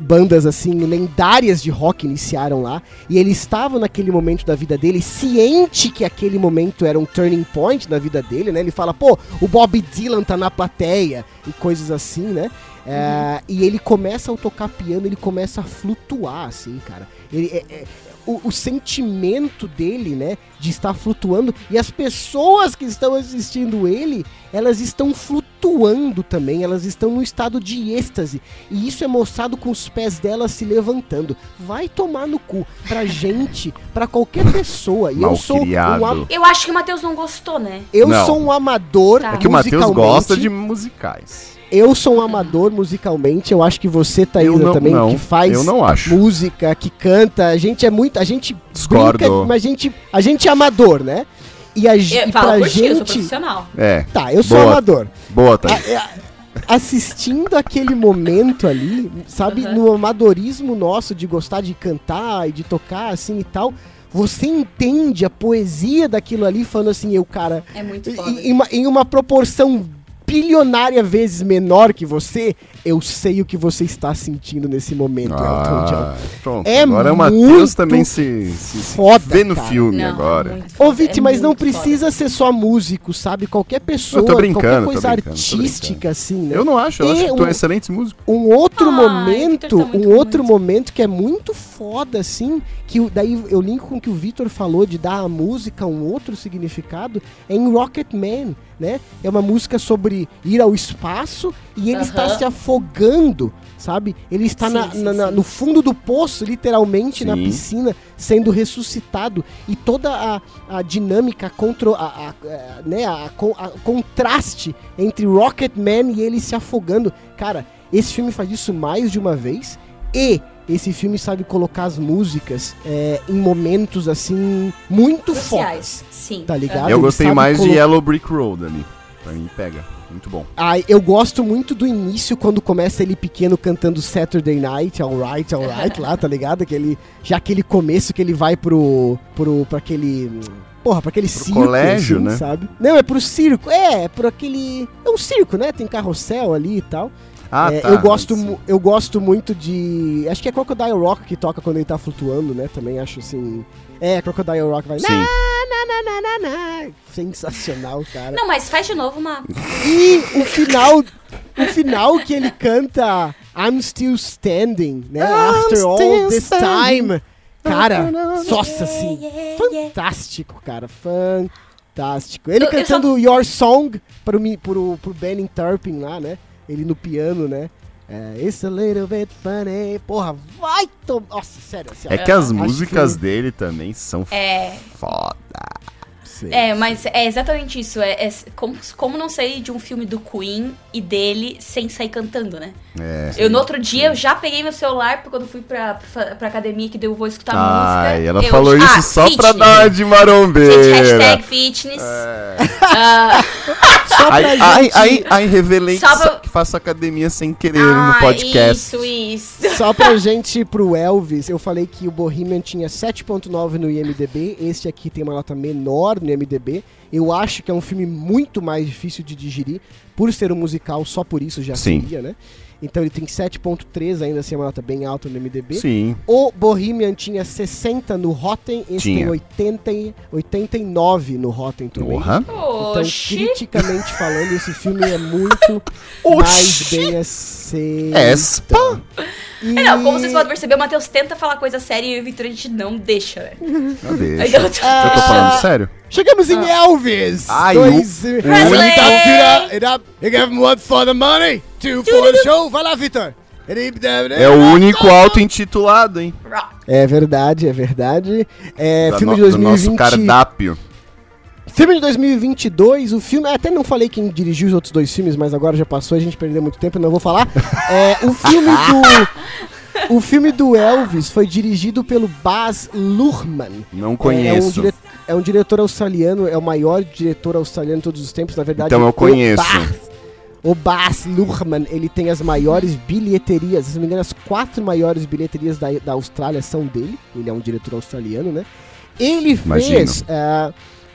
Bandas assim lendárias de rock iniciaram lá e ele estava naquele momento da vida dele ciente que aquele momento era um turning point na vida dele, né? Ele fala, pô, o Bob Dylan tá na plateia e coisas assim, né? É, e ele começa a tocar piano, ele começa a flutuar, assim, cara. Ele, é- é- o, o sentimento dele, né, de estar flutuando e as pessoas que estão assistindo ele, elas estão flutuando também, elas estão num estado de êxtase e isso é mostrado com os pés delas se levantando. Vai tomar no cu pra [laughs] gente, pra qualquer pessoa. E eu sou um, Malcriado. am- Eu acho que o Matheus não gostou, né? eu Não. sou um amador Tá. É que o Matheus gosta de musicais. Eu sou um amador musicalmente. Eu acho que você, Thaisa, Eu não- também, não, que faz eu não acho. música, que canta. A gente é muito. A gente Discordo. brinca, mas a gente, a gente é amador, né? E a Eu, e fala pra por ti, eu sou gente. profissional. É. Tá, eu sou Boa. amador. Boa, A- Thaís. é, assistindo aquele momento ali, sabe, Uhum. no amadorismo nosso de gostar de cantar e de tocar assim e tal, você entende a poesia daquilo ali falando assim, eu, cara, É muito em, foda. em uma, em uma proporção bilionária vezes menor que você, eu sei o que você está sentindo nesse momento, Elton John. Ah, pronto. É agora o Matheus também se, se, se foda, vê no cara. filme Não, agora. Ô, Viti, é mas não precisa foda. ser só músico, sabe? Qualquer pessoa, Eu tô brincando, qualquer tô coisa artística, assim, né? Eu não acho, eu E acho que tu é um- um excelente músico. Um outro Ai, momento, tá um outro muito. momento que é muito foda, assim, que daí eu linko com o que o Victor falou de dar à música um outro significado, é em Rocketman, né? É uma música sobre ir ao espaço e ele está se afogando, sabe? Ele está Sim, na- sim, na- na- sim. no fundo do poço, literalmente, na piscina, sendo ressuscitado. E toda a, a dinâmica, a, contro, a, a- a- né, a, con- a contraste entre Rocketman e ele se afogando. Cara, esse filme faz isso mais de uma vez. E esse filme sabe colocar as músicas é, em momentos assim muito fortes. Sim. Tá ligado? Eu ele gostei mais de colo- Yellow Brick Road ali. Pra mim, pega. Muito bom. Ai, eu gosto muito do início, quando começa ele pequeno cantando Saturday Night, alright, alright, [laughs] lá, tá ligado? Aquele, já aquele começo que ele vai pro. pro pra aquele. Porra, pra aquele circo, colégio, assim, né? sabe? Não, é pro circo. É, é pro aquele. É um circo, né? Tem carrossel ali e tal. Ah, É, tá. eu, gosto, Sim. eu gosto muito de. Acho que é Crocodile Rock que toca quando ele tá flutuando, né? Também acho assim. É, Crocodile Rock vai. Sim. Na, na, na, na, na, na. Sensacional, cara. Não, mas faz de novo uma. E o final, o final que ele canta I'm Still Standing, né? After all this standing. time. Cara, nossa, assim, yeah, yeah. fantástico, cara, fantástico. Ele Eu- eu cantando Your Song pro, pro, pro Benning Turpin lá, né? Ele no piano, né? É, It's a little bit funny. Porra, vai tomar. Nossa, sério. Assim, ó. É que as músicas que- dele também são É, foda. Sim. é, mas é exatamente isso. É, é como, como não sair de um filme do Queen e dele sem sair cantando, né? É. Eu, no outro dia, eu já peguei meu celular porque quando fui pra, pra, pra academia que deu, eu vou escutar Ai, música. ela eu- falou isso Ah, só pra fitness. dar uma de marombeira. Gente, hashtag fitness. É. Ah, [laughs] Só pra Aí, gente... aí, aí, aí revelei que, Só pra- que faço academia sem querer ah, no podcast. Isso, isso. Só pra [laughs] gente ir pro Elvis, eu falei que o Bohemian tinha 7.9 no IMDB, este aqui tem uma nota menor no IMDB. Eu acho que é um filme muito mais difícil de digerir, por ser um musical, só por isso já Sim. seria, né? Então ele tem 7.3, ainda assim é uma nota bem alta no IMDB. Sim. O Bohemian tinha 60 no Rotten, esse Tinha. tem 80, e- 89 no Rotten também. Porra. Então, Oxi. criticamente falando, esse filme é muito [laughs] mais bem aceito. Espa. E... É, não, como vocês podem perceber, o Matheus tenta falar coisa séria e o Victor a gente não deixa, né? Não deixa. Eu- Eu tô falando sério? Chegamos em Elvis! Ai, Dois... o- Presley! It up, it up. You give him one for the money, two for the show. Vai lá, Vitor. É o único auto-intitulado, hein? É verdade, é verdade. É, Da filme no- de do nosso 2020. cardápio. Filme de 2022, o filme. Até não falei quem dirigiu os outros dois filmes, mas agora já passou, a gente perdeu muito tempo, não vou falar. É, o filme [laughs] do. O filme do Elvis foi dirigido pelo Baz Luhrmann. Não É um, conheço. é um diretor australiano, é o maior diretor australiano de todos os tempos, na verdade. Então eu o conheço. O Baz Luhrmann, ele tem as maiores bilheterias, se não me engano, as quatro maiores bilheterias da, da Austrália são dele. Ele é um diretor australiano, né? Ele Imagino. fez. ah,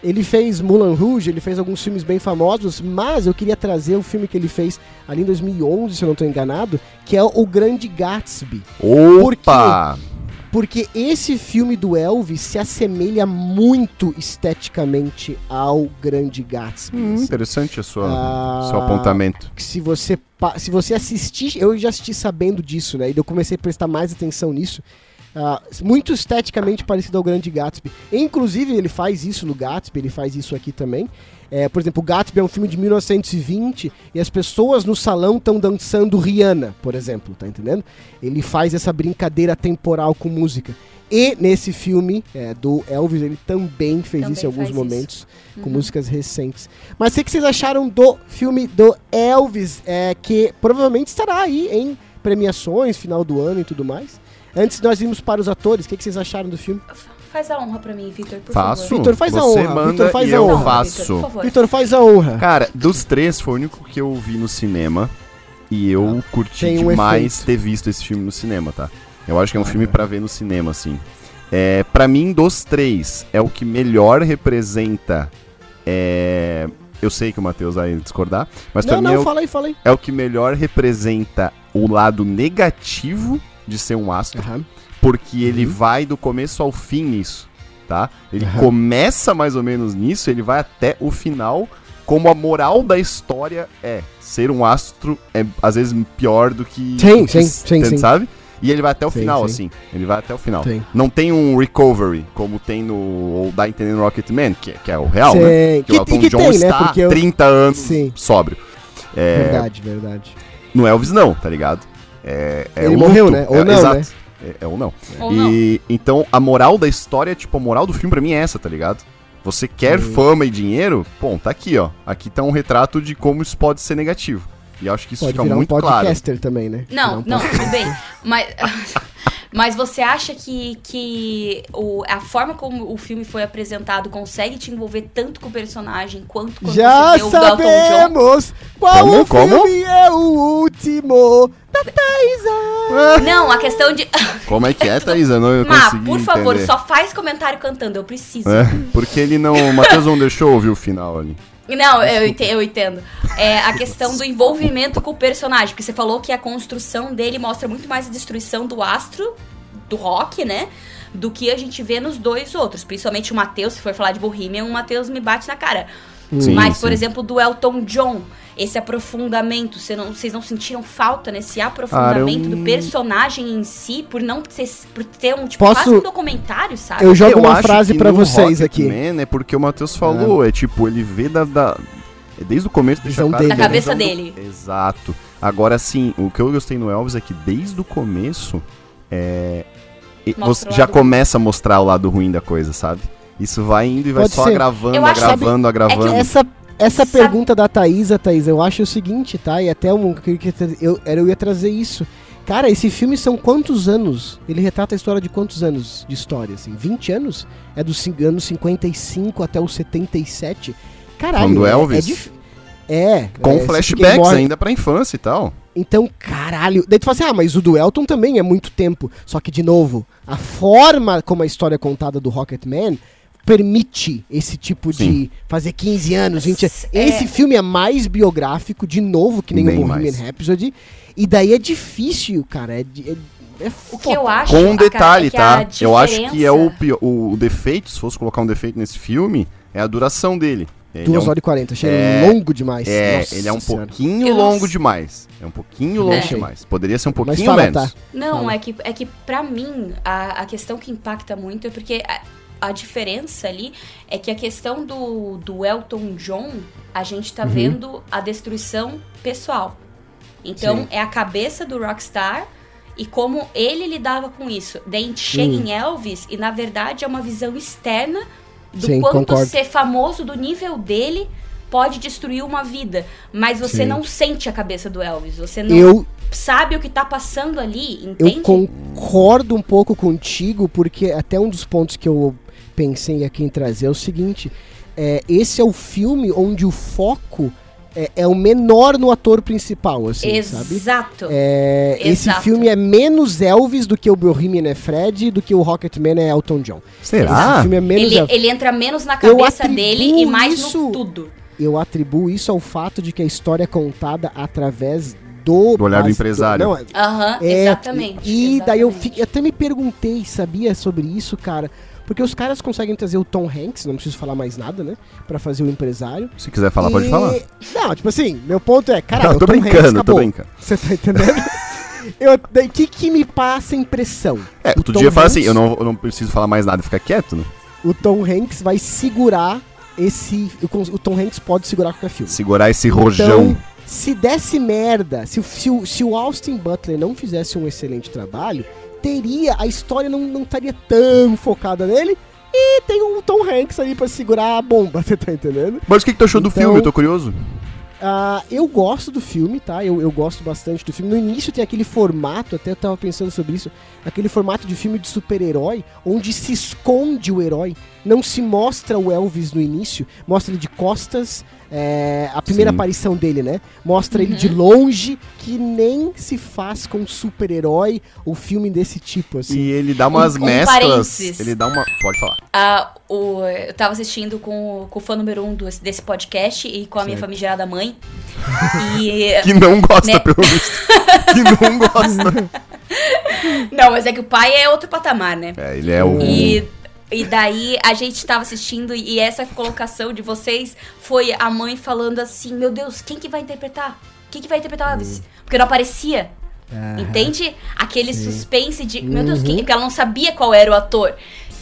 ele fez Moulin Rouge, ele fez alguns filmes bem famosos, mas eu queria trazer um filme que ele fez ali em 2011, se eu não estou enganado, que é O Grande Gatsby. Opa! Porque esse filme do Elvis se assemelha muito esteticamente ao Grande Gatsby. Hum, interessante sua, Ah. seu apontamento. que se você se você assistir, eu já assisti sabendo disso, né? E eu comecei a prestar mais atenção nisso. Ah, muito esteticamente parecido ao Grande Gatsby. Inclusive, ele faz isso no Gatsby, ele faz isso aqui também. É, por exemplo, o Gatsby é um filme de 1920 e as pessoas no salão estão dançando Rihanna, por exemplo, tá entendendo? Ele faz essa brincadeira temporal com música. E nesse filme é, do Elvis, ele também fez Também isso em alguns isso. momentos, com músicas recentes. Mas o que que vocês acharam do filme do Elvis, é, que provavelmente estará aí em premiações, final do ano e tudo mais? Antes nós irmos para os atores, o que que vocês acharam do filme? Faz a honra pra mim, Victor, por Faço? favor. Vitor, faz a honra, manda Vitor, faz e a eu honra. faço. Victor, por favor. Vitor, faz a honra. Cara, dos três foi o único que eu vi no cinema e eu curti Tem um demais efeito. ter visto esse filme no cinema, tá? Eu acho que é um filme pra ver no cinema, assim. É, para mim, dos três, é o que melhor representa. É, eu sei que o Matheus vai discordar, mas pra não, mim não, é, o, fala aí, fala aí. é o que melhor representa o lado negativo de ser um astro, Aham. porque ele Uhum. vai do começo ao fim nisso, tá? Ele Aham. começa mais ou menos nisso, ele vai até o final, como a moral da história é ser um astro é às vezes pior do que Sim, que sim, sim, sim. sabe? E ele vai até o Sim, final, sim. assim. Ele vai até o final. Sim. Não tem um recovery, como tem no. Ou dá entendendo Rocketman, que, é- que é o real, Sim. né? Que- o Elton que John tem, né? está Porque eu- 30 anos sóbrio. É, Verdade, verdade. no Elvis, não, tá ligado? É, é Ele morreu, luto. né? Ou É, não, exato. né? É, é ou não. Ou não. E então a moral da história, tipo, a moral do filme pra mim é essa, tá ligado? Você quer Sim. fama e dinheiro? Bom, tá aqui, ó. Aqui tá um retrato de como isso pode ser negativo. E eu acho que isso Pode fica virar um muito claro. podcaster também, né? Não, um não, tudo bem. [laughs] Mas, mas você acha que, que o, a forma como o filme foi apresentado consegue te envolver tanto com o personagem quanto quando Já você sabemos qual Como? o Como? filme é o último da Thaisa. [laughs] Não, a questão de. [laughs] Como é que é, Thaís? Eu não eu [laughs] Má, consegui por favor, entender. só faz comentário cantando, eu preciso. É, porque ele não. O Matheus não deixou ouvir o final ali. Não, eu ente- eu entendo. É a questão do envolvimento com o personagem, porque você falou que a construção dele mostra muito mais a destruição do astro, do rock, né? Do que a gente vê nos dois outros. Principalmente o Matheus, se for falar de Bohemian, o Matheus me bate na cara. Sim, Mas, por sim. exemplo, do Elton John, esse aprofundamento, você não- vocês não sentiram falta nesse aprofundamento Cara, eu- do personagem em si, por não ter, por ter um, tipo, Posso- quase um documentário, sabe? Eu jogo Eu uma frase no vocês aqui. Rocketman É porque o Matheus falou, é tipo, ele vê da. da- é desde o começo deixa claro é a Da cabeça do- dele. Exato. Agora sim, o que eu gostei no Elvis é que desde o começo é, você já começa a mostrar o lado ruim da coisa, sabe? Isso vai indo e vai Pode só ser. agravando, agravando, agravando. Essa, essa Sabe- pergunta da Thaisa, Thaisa, eu acho o seguinte, tá? E até um, que eu, eu, era- eu ia trazer isso. Cara, esse filme são quantos anos? Ele retrata a história de quantos anos de história, assim? 20 anos? É dos anos 55 até os 77? Caralho. Falando do é- Elvis? É, dif- é, Com é, flashbacks ainda pra infância e tal. Então, caralho. Daí tu fala assim, ah, mas o do Elton também é muito tempo. Só que, de novo, a forma como a história é contada do Rocketman permite esse tipo Sim. de fazer 15 anos, 20 anos. É. Esse filme é mais biográfico, de novo, que nem Bem o Bohemian mais. Rhapsody. E daí é difícil, cara. É, é, é O que eu acho Com um detalhe, é que a tá? Eu acho que é o, diferença- o, o defeito, se fosse colocar um defeito nesse filme, é a duração dele. Ele 2 é horas e 40. Achei é- longo demais. é, Nossa ele é um Senhora. pouquinho longo demais. É um pouquinho longo É. demais. Poderia ser um Mas pouquinho fala, menos. tá? Não, Fala. é que, é que pra mim, a, a questão que impacta muito é porque a, diferença ali é que a questão do, do Elton John, a gente Uhum. tá vendo a destruição pessoal. Então, Sim. é a cabeça do Rockstar e como ele lidava com isso. Daí a gente chega Hum. em Elvis e, na verdade, é uma visão externa do Sim, quanto concordo. ser famoso do nível dele pode destruir uma vida. Mas você Sim. não sente a cabeça do Elvis. Você não Eu, sabe o que tá passando ali, Eu entende? concordo um pouco contigo, porque até um dos pontos que eu pensei aqui em trazer é o seguinte: é, esse é o filme onde o foco é, é o menor no ator principal, assim, sabe? Exato. É, esse Exato. filme é menos Elvis do que o Bohemian é Fred do que o Rocketman é Elton John. Esse Será? filme é menos Ele, ele entra menos na cabeça dele e mais isso- no tudo. Eu atribuo isso ao fato de que a história é contada através do... Do olhar do empresário. é- Aham, É, exatamente. E daí eu, exatamente. eu até me perguntei, sabia sobre isso, cara? Porque os caras conseguem trazer o Tom Hanks, não preciso falar mais nada, né? Pra fazer o empresário. Se quiser falar, pode E- falar. Não, tipo assim, meu ponto é, cara, o tô Tom brincando, Hanks tô brincando. Você tá entendendo? eu, daí, o que que me passa impressão? É, O outro Tom dia fala assim, eu não, eu não preciso falar mais nada, fica quieto, né? O Tom Hanks vai segurar esse... O, Tom Hanks pode segurar qualquer filme. Segurar esse rojão. Então, se desse merda, se, se, se o Austin Butler não fizesse um excelente trabalho, teria, a história não, não estaria tão focada nele. E tem um Tom Hanks ali pra segurar a bomba, [laughs] você tá entendendo? Mas o que, que tu achou do Então- filme? Eu tô curioso. Ah, eu gosto do filme, tá? Eu, eu gosto bastante do filme. No início tem aquele formato, até eu tava pensando sobre isso, aquele formato de filme de super-herói, onde se esconde o herói. Não se mostra o Elvis no início, mostra ele de costas, é, a primeira Sim. aparição dele, né? Mostra ele de longe, que nem se faz com super-herói ou filme desse tipo, assim. E ele dá umas Um- um mesclas. Ele dá uma. Pode falar. Ah, o, eu tava assistindo com, o- com o fã número um do- desse podcast e com a minha Certo. famigerada mãe. [laughs] E. Que não gosta, Né? pelo visto. que não gosta. [laughs] Não, mas é que o pai é outro patamar, né? É, ele é o. E, e daí a gente tava assistindo e essa colocação de vocês foi a mãe falando assim: Meu Deus, quem que vai interpretar? Quem que vai interpretar o Elvis? Porque não aparecia. Aham. Entende? Aquele Sim. suspense de. Meu Deus, Uhum. quem? Porque ela não sabia qual era o ator.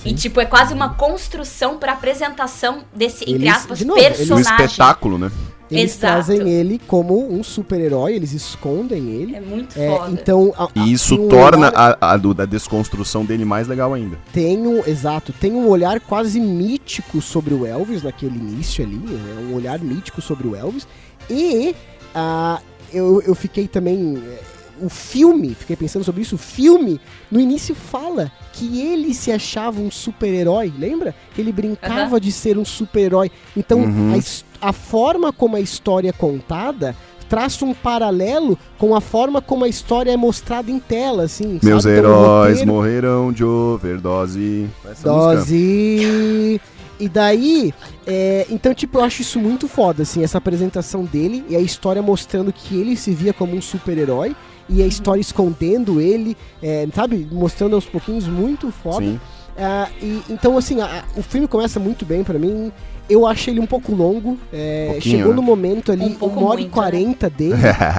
E, tipo, é quase uma construção pra apresentação desse, entre Eles- aspas, de novo, eles- Um personagem. espetáculo, né? Eles Exato. trazem ele como um super-herói, eles escondem ele. É muito É, foda. então, a- a- E isso um torna olhar- a, a da desconstrução dele mais legal ainda. tem um, exato, tem um olhar quase mítico sobre o Elvis naquele início ali, né, um olhar mítico sobre o Elvis. E ah, eu, eu fiquei também. eh, O filme, fiquei pensando sobre isso, o filme no início fala que ele se achava um super-herói, lembra? Que ele brincava de ser um super-herói. Então, Uhum. a, his- a forma como a história é contada traça um paralelo com a forma como a história é mostrada em tela, assim. Meus sabe? Então, heróis roteiro- morrerão de overdose. Essa. Dose. E daí, é, então, tipo, eu acho isso muito foda, assim, essa apresentação dele e a história mostrando que ele se via como um super-herói e a história escondendo ele, é, sabe? Mostrando aos pouquinhos muito foda. Sim. Ah, e, então, assim, a- o filme começa muito bem pra mim. Eu achei ele um pouco longo. é, Pouquinho, chegou né? no momento ali, Um pouco uma hora e muito, né? 40 dele.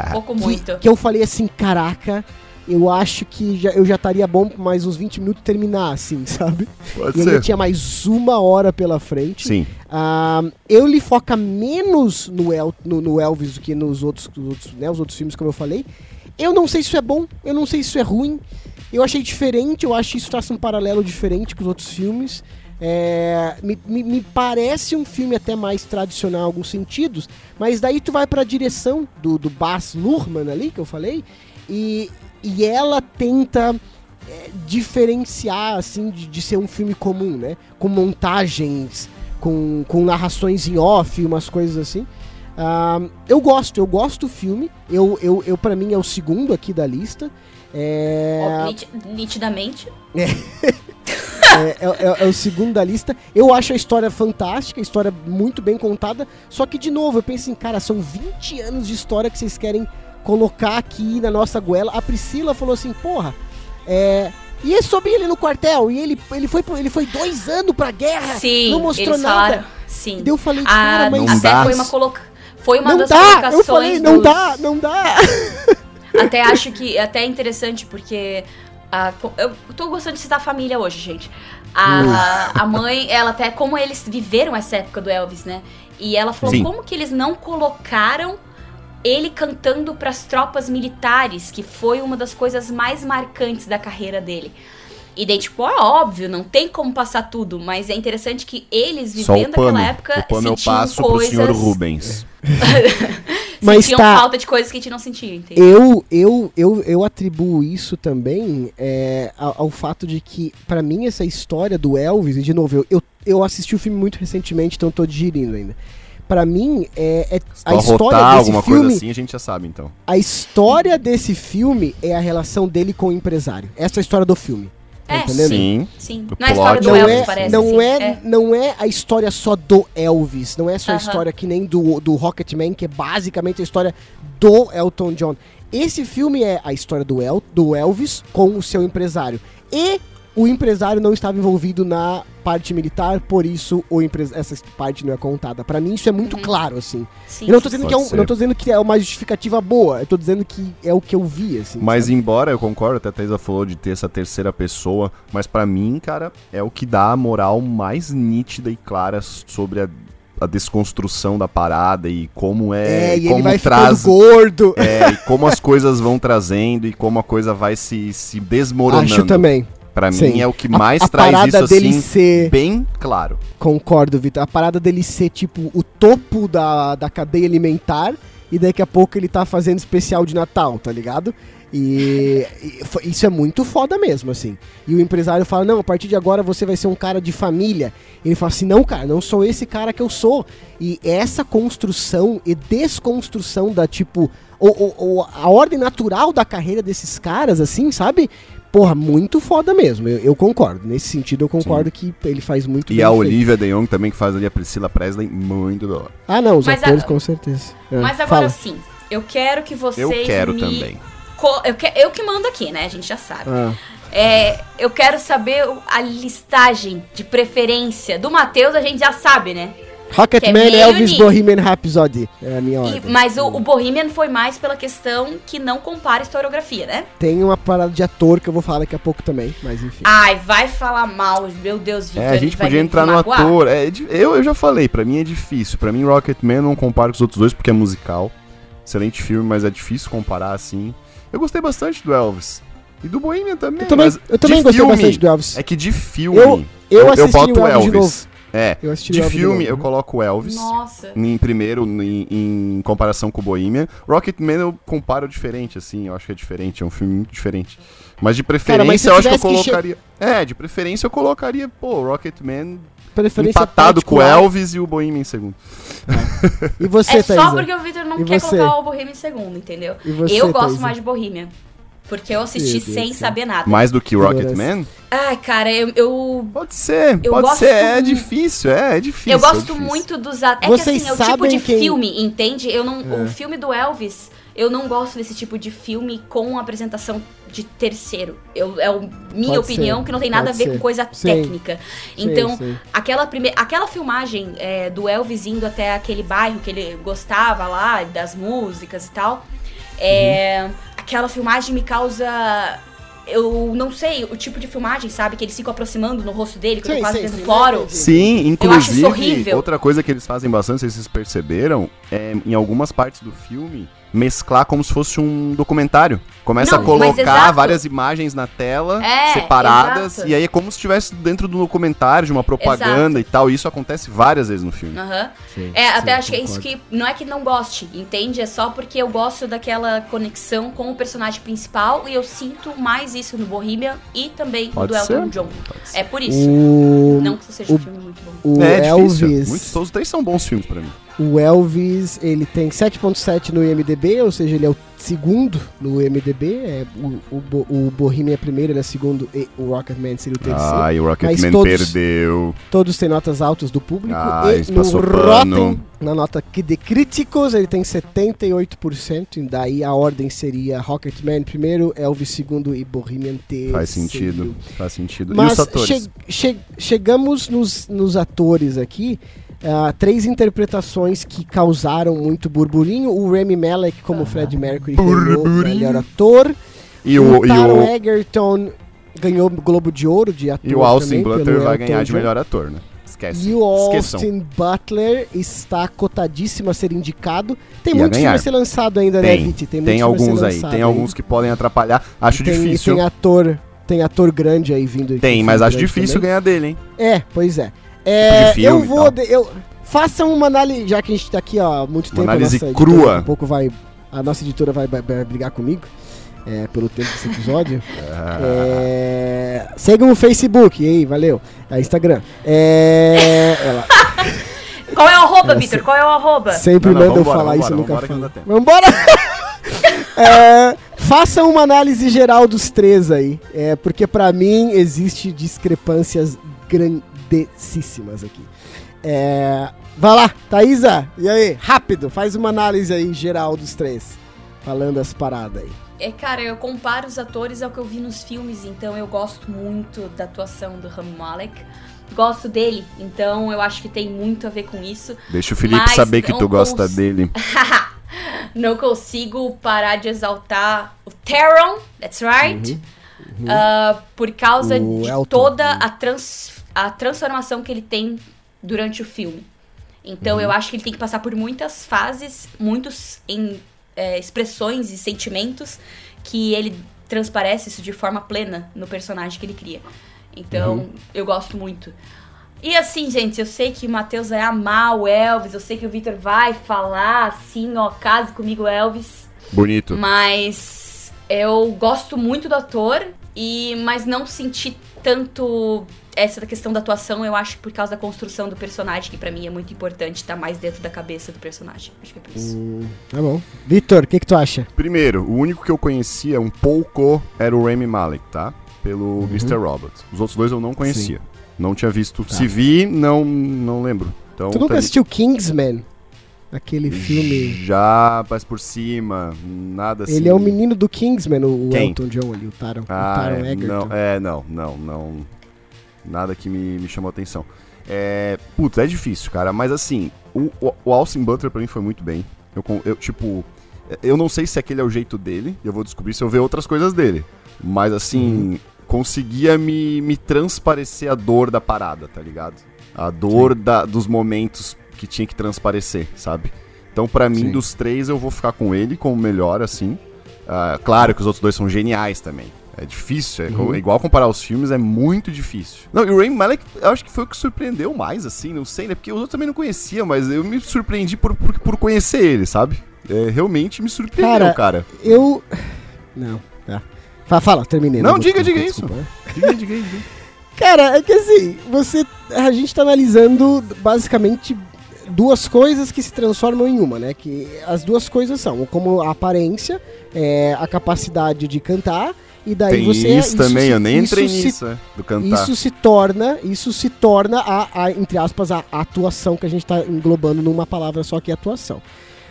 Um [laughs] pouco que, muito. que eu falei assim, caraca, eu acho que já, eu já estaria bom por mais uns 20 minutos terminar, assim, [laughs] sabe? Pode E ainda ser. tinha mais uma hora pela frente. Sim. Ah, ele foca menos no, El- no- no Elvis do que nos outros, nos outros, né, os outros filmes, como eu falei. Eu não sei se isso é bom, eu não sei se isso é ruim. Eu achei diferente, eu acho que isso traça um paralelo diferente com os outros filmes. É, me, me- me parece um filme até mais tradicional em alguns sentidos, mas daí tu vai pra direção do, do Baz Luhrmann ali, que eu falei, e, e ela tenta é, diferenciar, assim, de, de ser um filme comum, né? Com montagens, com, com narrações em off, umas coisas assim. Ah, eu gosto, eu gosto do filme. Eu, eu, eu para mim, é o segundo aqui da lista. É, niti- Nitidamente. é, [laughs] é- é- é o segundo da lista. Eu acho a história fantástica, a história muito bem contada. Só que, de novo, eu penso assim, cara, são 20 anos de história que vocês querem colocar aqui na nossa goela. A Priscila falou assim, porra, é. E é sobre ele no quartel, e ele, ele, foi, ele foi dois anos pra guerra, Sim, não mostrou eles nada. falaram. Sim. Daí eu falei, Ah, cara, mas Não até dá. foi uma coloca... Foi uma não das dá! colocações. Eu falei, não dos- dá, não dá! [laughs] Até acho que até é interessante porque a- eu tô gostando de citar a família hoje, gente. A, a mãe, ela até como eles viveram essa época do Elvis, né? E ela falou Sim. como que eles não colocaram ele cantando pras tropas militares, que foi uma das coisas mais marcantes da carreira dele. E daí, tipo, é óbvio, não tem como passar tudo, mas é interessante que eles, Só o vivendo pano. aquela época, o pano eu sentiam passo coisas, pro senhor Rubens. [laughs] Mas sentiam tá- falta de coisas que a gente não sentia, entendeu? Eu, eu, eu, eu atribuo isso também é, ao, ao fato de que, pra mim, essa história do Elvis, e de novo, eu, eu, eu assisti o filme muito recentemente, então tô digerindo ainda. Pra mim, é, é Se a história desse alguma filme. coisa assim, a gente já sabe, então. A história desse filme é a relação dele com o empresário. Essa é a história do filme. Tá É, entendendo? Sim. Sim. O Não é a história do não Elvis, é, parece. não, assim. é, não é a história só do Elvis, não é só a Aham. história que nem do, do Rocketman, que é basicamente a história do Elton John. Esse filme é a história do, El, do Elvis com o seu empresário. E o empresário não estava envolvido na parte militar, por isso o essa parte não é contada. Pra mim isso é muito claro, assim. Sim, Eu não tô dizendo que é um, não tô dizendo que é uma justificativa boa, eu tô dizendo que é o que eu vi, assim. Mas sabe? embora eu concordo, até a Thaisa falou de ter essa terceira pessoa, mas pra mim, cara, é o que dá a moral mais nítida e clara sobre a, a desconstrução da parada e como é, é, e como ele vai traz gordo. é, e como as coisas vão trazendo e como a coisa vai se, se desmoronando. Acho também. Pra Sim. mim é o que A- mais a traz parada isso dele assim ser- bem claro. Concordo, Vitor. A parada dele ser, tipo, o topo da, da cadeia alimentar e daqui a pouco ele tá fazendo especial de Natal, tá ligado? E, e isso é muito foda mesmo, assim. E o empresário fala: Não, a partir de agora você vai ser um cara de família. Ele fala assim: Não, cara, não sou esse cara que eu sou. E essa construção e desconstrução da tipo. O- o- a ordem natural da carreira desses caras, assim, sabe? Porra, muito foda mesmo. Eu, eu concordo. Nesse sentido, eu concordo que ele faz muito E bem a feito. Olivia de Jong também, que faz ali a Priscila Presley, muito da hora. Ah, não, os Mas atores a- com certeza. É, Mas agora fala. sim, eu quero que vocês Eu quero me... também. co- Eu, que... eu que mando aqui, né? A gente já sabe. Ah. É, eu quero saber a listagem de preferência do Matheus, a gente já sabe, né? É Rocketman, meio Elvis, ni- Bohemian Rhapsody. É a minha E- ordem. mas o, o Bohemian foi mais pela questão que não compara historiografia, né? Tem uma parada de ator que eu vou falar daqui a pouco também, mas enfim. Ai, vai falar mal, meu Deus, Vitor. É, a gente podia entrar no ator. É, di- eu, eu já falei, pra mim é difícil. Pra mim, Rocketman eu não comparo com os outros dois porque é musical. Excelente filme, mas é difícil comparar assim. Eu gostei bastante do Elvis. E do Bohemian também. eu também, mas eu também gostei filme, bastante do Elvis. É que de filme. Eu- eu assisti boto o Elvis de novo. É, Eu assisti de filme eu coloco o Elvis. Nossa. Em primeiro, em, em comparação com o Bohemian. Rocketman eu comparo diferente, assim. Eu acho que é diferente, é um filme muito diferente. Mas de preferência mas se eu acho que eu tivesse que che- colocaria. É, de preferência eu colocaria, pô, Rocketman empatado com o. Elvis e o Bohemian em segundo. E você, É só Thaisa? porque o Vitor não E quer você? colocar o Bohemian em segundo, entendeu? E você, eu gosto Thaisa? mais de Bohemian. Porque eu assisti Deus sem saber nada. Mais do que. Rocketman? Ai, cara, eu, eu, Pode ser, Eu pode gosto ser. É mu- difícil, é, é difícil. eu é gosto difícil. muito dos. É Vocês que assim, é o tipo sabem de quem- filme, entende? Eu não, É. O filme do Elvis, eu não gosto desse tipo de filme com apresentação de terceiro. Eu, é o, minha Pode opinião, ser, que não tem nada a ver ser. com coisa Sim. técnica. Então, Sei, sei. Aquela, prime... aquela filmagem é, do Elvis indo até aquele bairro que ele gostava lá, das músicas e tal, é, aquela filmagem me causa. Eu não sei, o tipo de filmagem, sabe? Que eles ficam aproximando no rosto dele, que eu Sim, tô quase sim, sim, entendi. Sim, Eu acho isso inclusive, horrível. outra coisa que eles fazem bastante, vocês perceberam, é em algumas partes do filme, mesclar como se fosse um documentário. Começa Não, a colocar exato. várias imagens na tela, É, separadas, exato. e aí é como se estivesse dentro do documentário, de uma propaganda e tal. E isso acontece várias vezes no filme. Aham. Sim, É, até sim, acho que é isso que. Não é que não goste, entende? É só porque eu gosto daquela conexão com o personagem principal e eu sinto mais isso no Bohemian e também Pode no do Elton ser. John. É por isso. O, Não que isso seja o- um filme muito bom. o é difícil. Elvis. Muitos, os três são bons filmes pra mim. O Elvis, ele tem 7.7 no IMDB, ou seja, ele é o segundo no IMDB. É, o, o, o Bohemian é primeiro, ele é segundo e o Rocketman seria o terceiro. Ai, o Rocketman todos- perdeu. Todos têm notas altas do público. Ai, e no Rotten, na nota de críticos, ele tem 78%. E daí a ordem seria Rocketman primeiro, Elvis segundo e Bohemian terceiro. Faz sentido, faz sentido. e Mas os atores? che- che- chegamos nos, nos atores aqui. Ah, três interpretações que causaram muito burburinho. O Remy Malek como Fred Mercury ganhou melhor ator. E o, o e Taron o, Egerton ganhou o Globo de Ouro de ator e o Austin também, Butler vai ganhar de melhor ator, né? Esquece. E o Esqueçam. Austin Butler está cotadíssimo a ser indicado. Tem E a muito filme ganhar. a ser lançado ainda, né, Tem, Viti? tem, a alguns aí, tem alguns que podem atrapalhar. Acho E tem, e difícil. tem ator, tem ator grande aí vindo. Tem, mas acho difícil também. ganhar dele, hein? É, pois é. É, filme eu vou. eu, façam uma análise. Já que a gente tá aqui ó, há muito Uma tempo. análise nossa crua. editora Daqui a pouco vai. A nossa editora vai, vai- vai brigar comigo. é, pelo tempo desse episódio. [laughs] É, sigam o Facebook, e aí, valeu. É, Instagram. É, ela [laughs] Qual é o arroba, Vitor? se- Qual é o arroba? sempre Não, não, manda eu vambora, falar vambora, isso, nunca vambora que falo. Vambora! [laughs] É, façam uma análise geral dos três aí. É, porque pra mim existe discrepâncias grandíssimas aqui. É, vai lá, Thaísa, e aí? Rápido, faz uma análise aí geral dos três. Falando as paradas aí. É, cara, eu comparo os atores ao que eu vi nos filmes, então eu gosto muito da atuação do Rami Malek. Gosto dele, então eu acho que tem muito a ver com isso. Deixa o Felipe Mas saber que tu gosta cons- dele. [laughs] Não consigo parar de exaltar o Taron, that's right. Ah, por causa O de Elton. toda a, trans, a transformação que ele tem durante o filme. Então eu acho que ele tem que passar por muitas fases, muitas expressões e sentimentos que ele transparece isso de forma plena no personagem que ele cria. Então eu gosto muito. E assim, gente, eu sei que o Matheus vai amar o Elvis, eu sei que o Victor vai falar assim, ó, case comigo, Elvis. Bonito. Mas eu gosto muito do ator, e mas não senti tanto essa questão da atuação, eu acho que por causa da construção do personagem, que pra mim é muito importante estar mais dentro da cabeça do personagem. Acho que é por isso. Hum, tá bom. Vitor, o que, que tu acha? Primeiro, o único que eu conhecia um pouco era o Rami Malek, tá? Pelo Mr. Robot. Os outros dois eu não conhecia. Não tinha visto. Se vi, não, não lembro. Então, tu nunca tá- assistiu Kingsman? Aquele filme. Já, mas por cima, nada assim. Ele é o menino do Kingsman, o, o Quem? Elton John ali, o Taron, o Ah, Taron é, Egerton. não, é, não, não, não. Nada que me, me chamou atenção. É, putz, é difícil, cara, mas assim, o, o, o Austin Butler pra mim foi muito bem. Eu, eu, tipo, eu não sei se aquele é o jeito dele, eu vou descobrir se eu ver outras coisas dele. Mas assim, conseguia me, me transparecer a dor da parada, tá ligado? A dor da, dos momentos que tinha que transparecer, sabe? Então, pra mim, Sim. dos três, eu vou ficar com ele como melhor, assim. Ah, claro que os outros dois são geniais também. É difícil, é Uhum. igual comparar os filmes, é muito difícil. Não, e o Rami Malek, eu acho que foi o que surpreendeu mais, assim, não sei, né? Porque os outros também não conhecia, mas eu me surpreendi por, por, por conhecer ele, sabe? É, realmente me surpreendeu, Cara, cara. Eu. [sighs] Não, tá. Fala, fala terminei. Não, vou- diga, diga isso. né? Diga diga diga. [laughs] Cara, é que assim, você. A gente tá analisando basicamente duas coisas que se transformam em uma, né? Que as duas coisas são como a aparência, é, a capacidade de cantar, e daí Tem você. isso também, se- eu nem entrei isso se- nisso, é, do cantar. Isso se torna, isso se torna a, a, entre aspas, a atuação que a gente tá englobando numa palavra só que é atuação.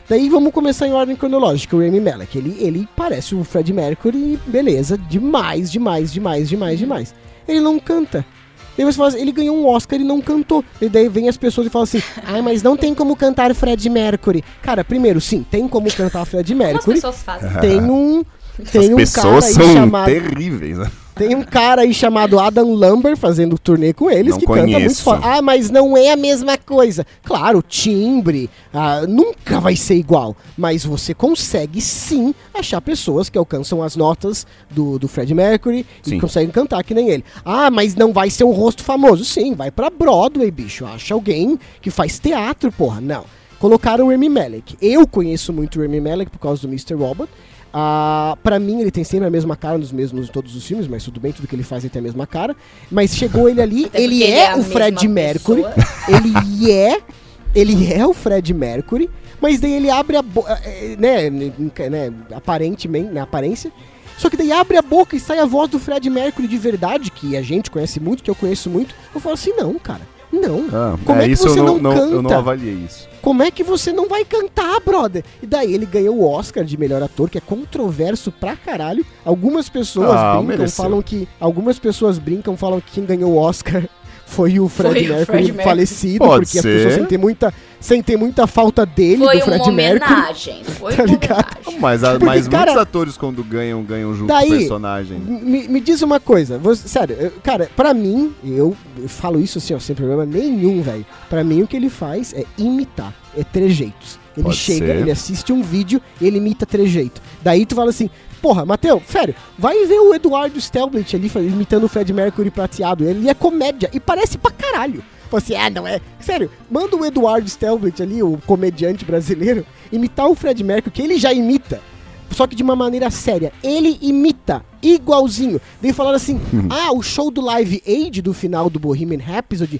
Daí vamos começar em ordem cronológica. O Rami Malek, ele, ele parece o Fred Mercury, beleza, demais, demais, demais, demais, demais. Ele não canta. Daí você fala assim, ele ganhou um Oscar e não cantou. E daí vem as pessoas e falam assim, ah, mas não tem como cantar Fred Mercury. Cara, primeiro, sim, tem como cantar Fred Como as Mercury. pessoas fazem? Tem [laughs] um... As Tem um cara pessoas aí são chamado... terríveis, né? Tem um cara aí chamado Adam Lambert fazendo turnê com eles Não que canta muito conheço. foda. Ah, mas não é a mesma coisa. Claro, timbre ah, nunca vai ser igual. Mas você consegue sim achar pessoas que alcançam as notas do, do Fred Mercury e Sim. conseguem cantar que nem ele. Ah, mas não vai ser um rosto famoso. Sim, vai pra Broadway, bicho. Acha alguém que faz teatro, porra. Não. Colocaram o Remy Malek. Eu conheço muito o Remy Malek por causa do Mr. Robot. Ah, pra mim, ele tem sempre a mesma cara nos mesmos todos os filmes, mas tudo bem, tudo que ele faz ele tem a mesma cara. Mas chegou ele ali, [laughs] ele porque é, a o Fred Mercury. [laughs] Ele é. Ele é o Fred Mercury, mas daí ele abre a boca. Né, né, aparentemente, na aparência. Só que daí abre a boca e sai a voz do Fred Mercury de verdade, que a gente conhece muito, que eu conheço muito. Eu falo assim, não, cara. Não. Ah, Como é que isso você eu não, não não- eu não canta? avaliei isso. Como é que você não vai cantar, brother? E daí ele ganhou o Oscar de melhor ator, que é controverso pra caralho. Algumas pessoas Ah, brincam, mereceu. falam que. Algumas pessoas brincam, falam que quem ganhou o Oscar foi o Fred Foi o Mercury Fred Mercury. falecido, Pode porque as ser. pessoas sentem muita, sentem muita falta dele, Foi do uma Fred Mercury. homenagem. [laughs] Foi Tá uma ligado? homenagem. Mas, a- Porque, mas cara, muitos atores, quando ganham, ganham junto daí- com o personagem. Me, me diz uma coisa, você- sério, eu- cara, pra mim, eu, eu falo isso assim, ó, sem problema nenhum, velho. Pra mim, o que ele faz é imitar, é trejeitos. Ele Pode chega, ser. ele assiste um vídeo, ele imita trejeito. Daí tu fala assim, porra, Matheus, sério, vai ver o Eduardo Stelblit ali imitando o Fred Mercury prateado. Ele é comédia e parece pra caralho. Fala assim, ah, não é. Sério, manda o Eduardo Stelblit ali, o comediante brasileiro, imitar o Fred Mercury, que ele já imita só que de uma maneira séria. Ele imita igualzinho. Daí falaram assim: ah, o show do Live Aid do final do Bohemian Rhapsody.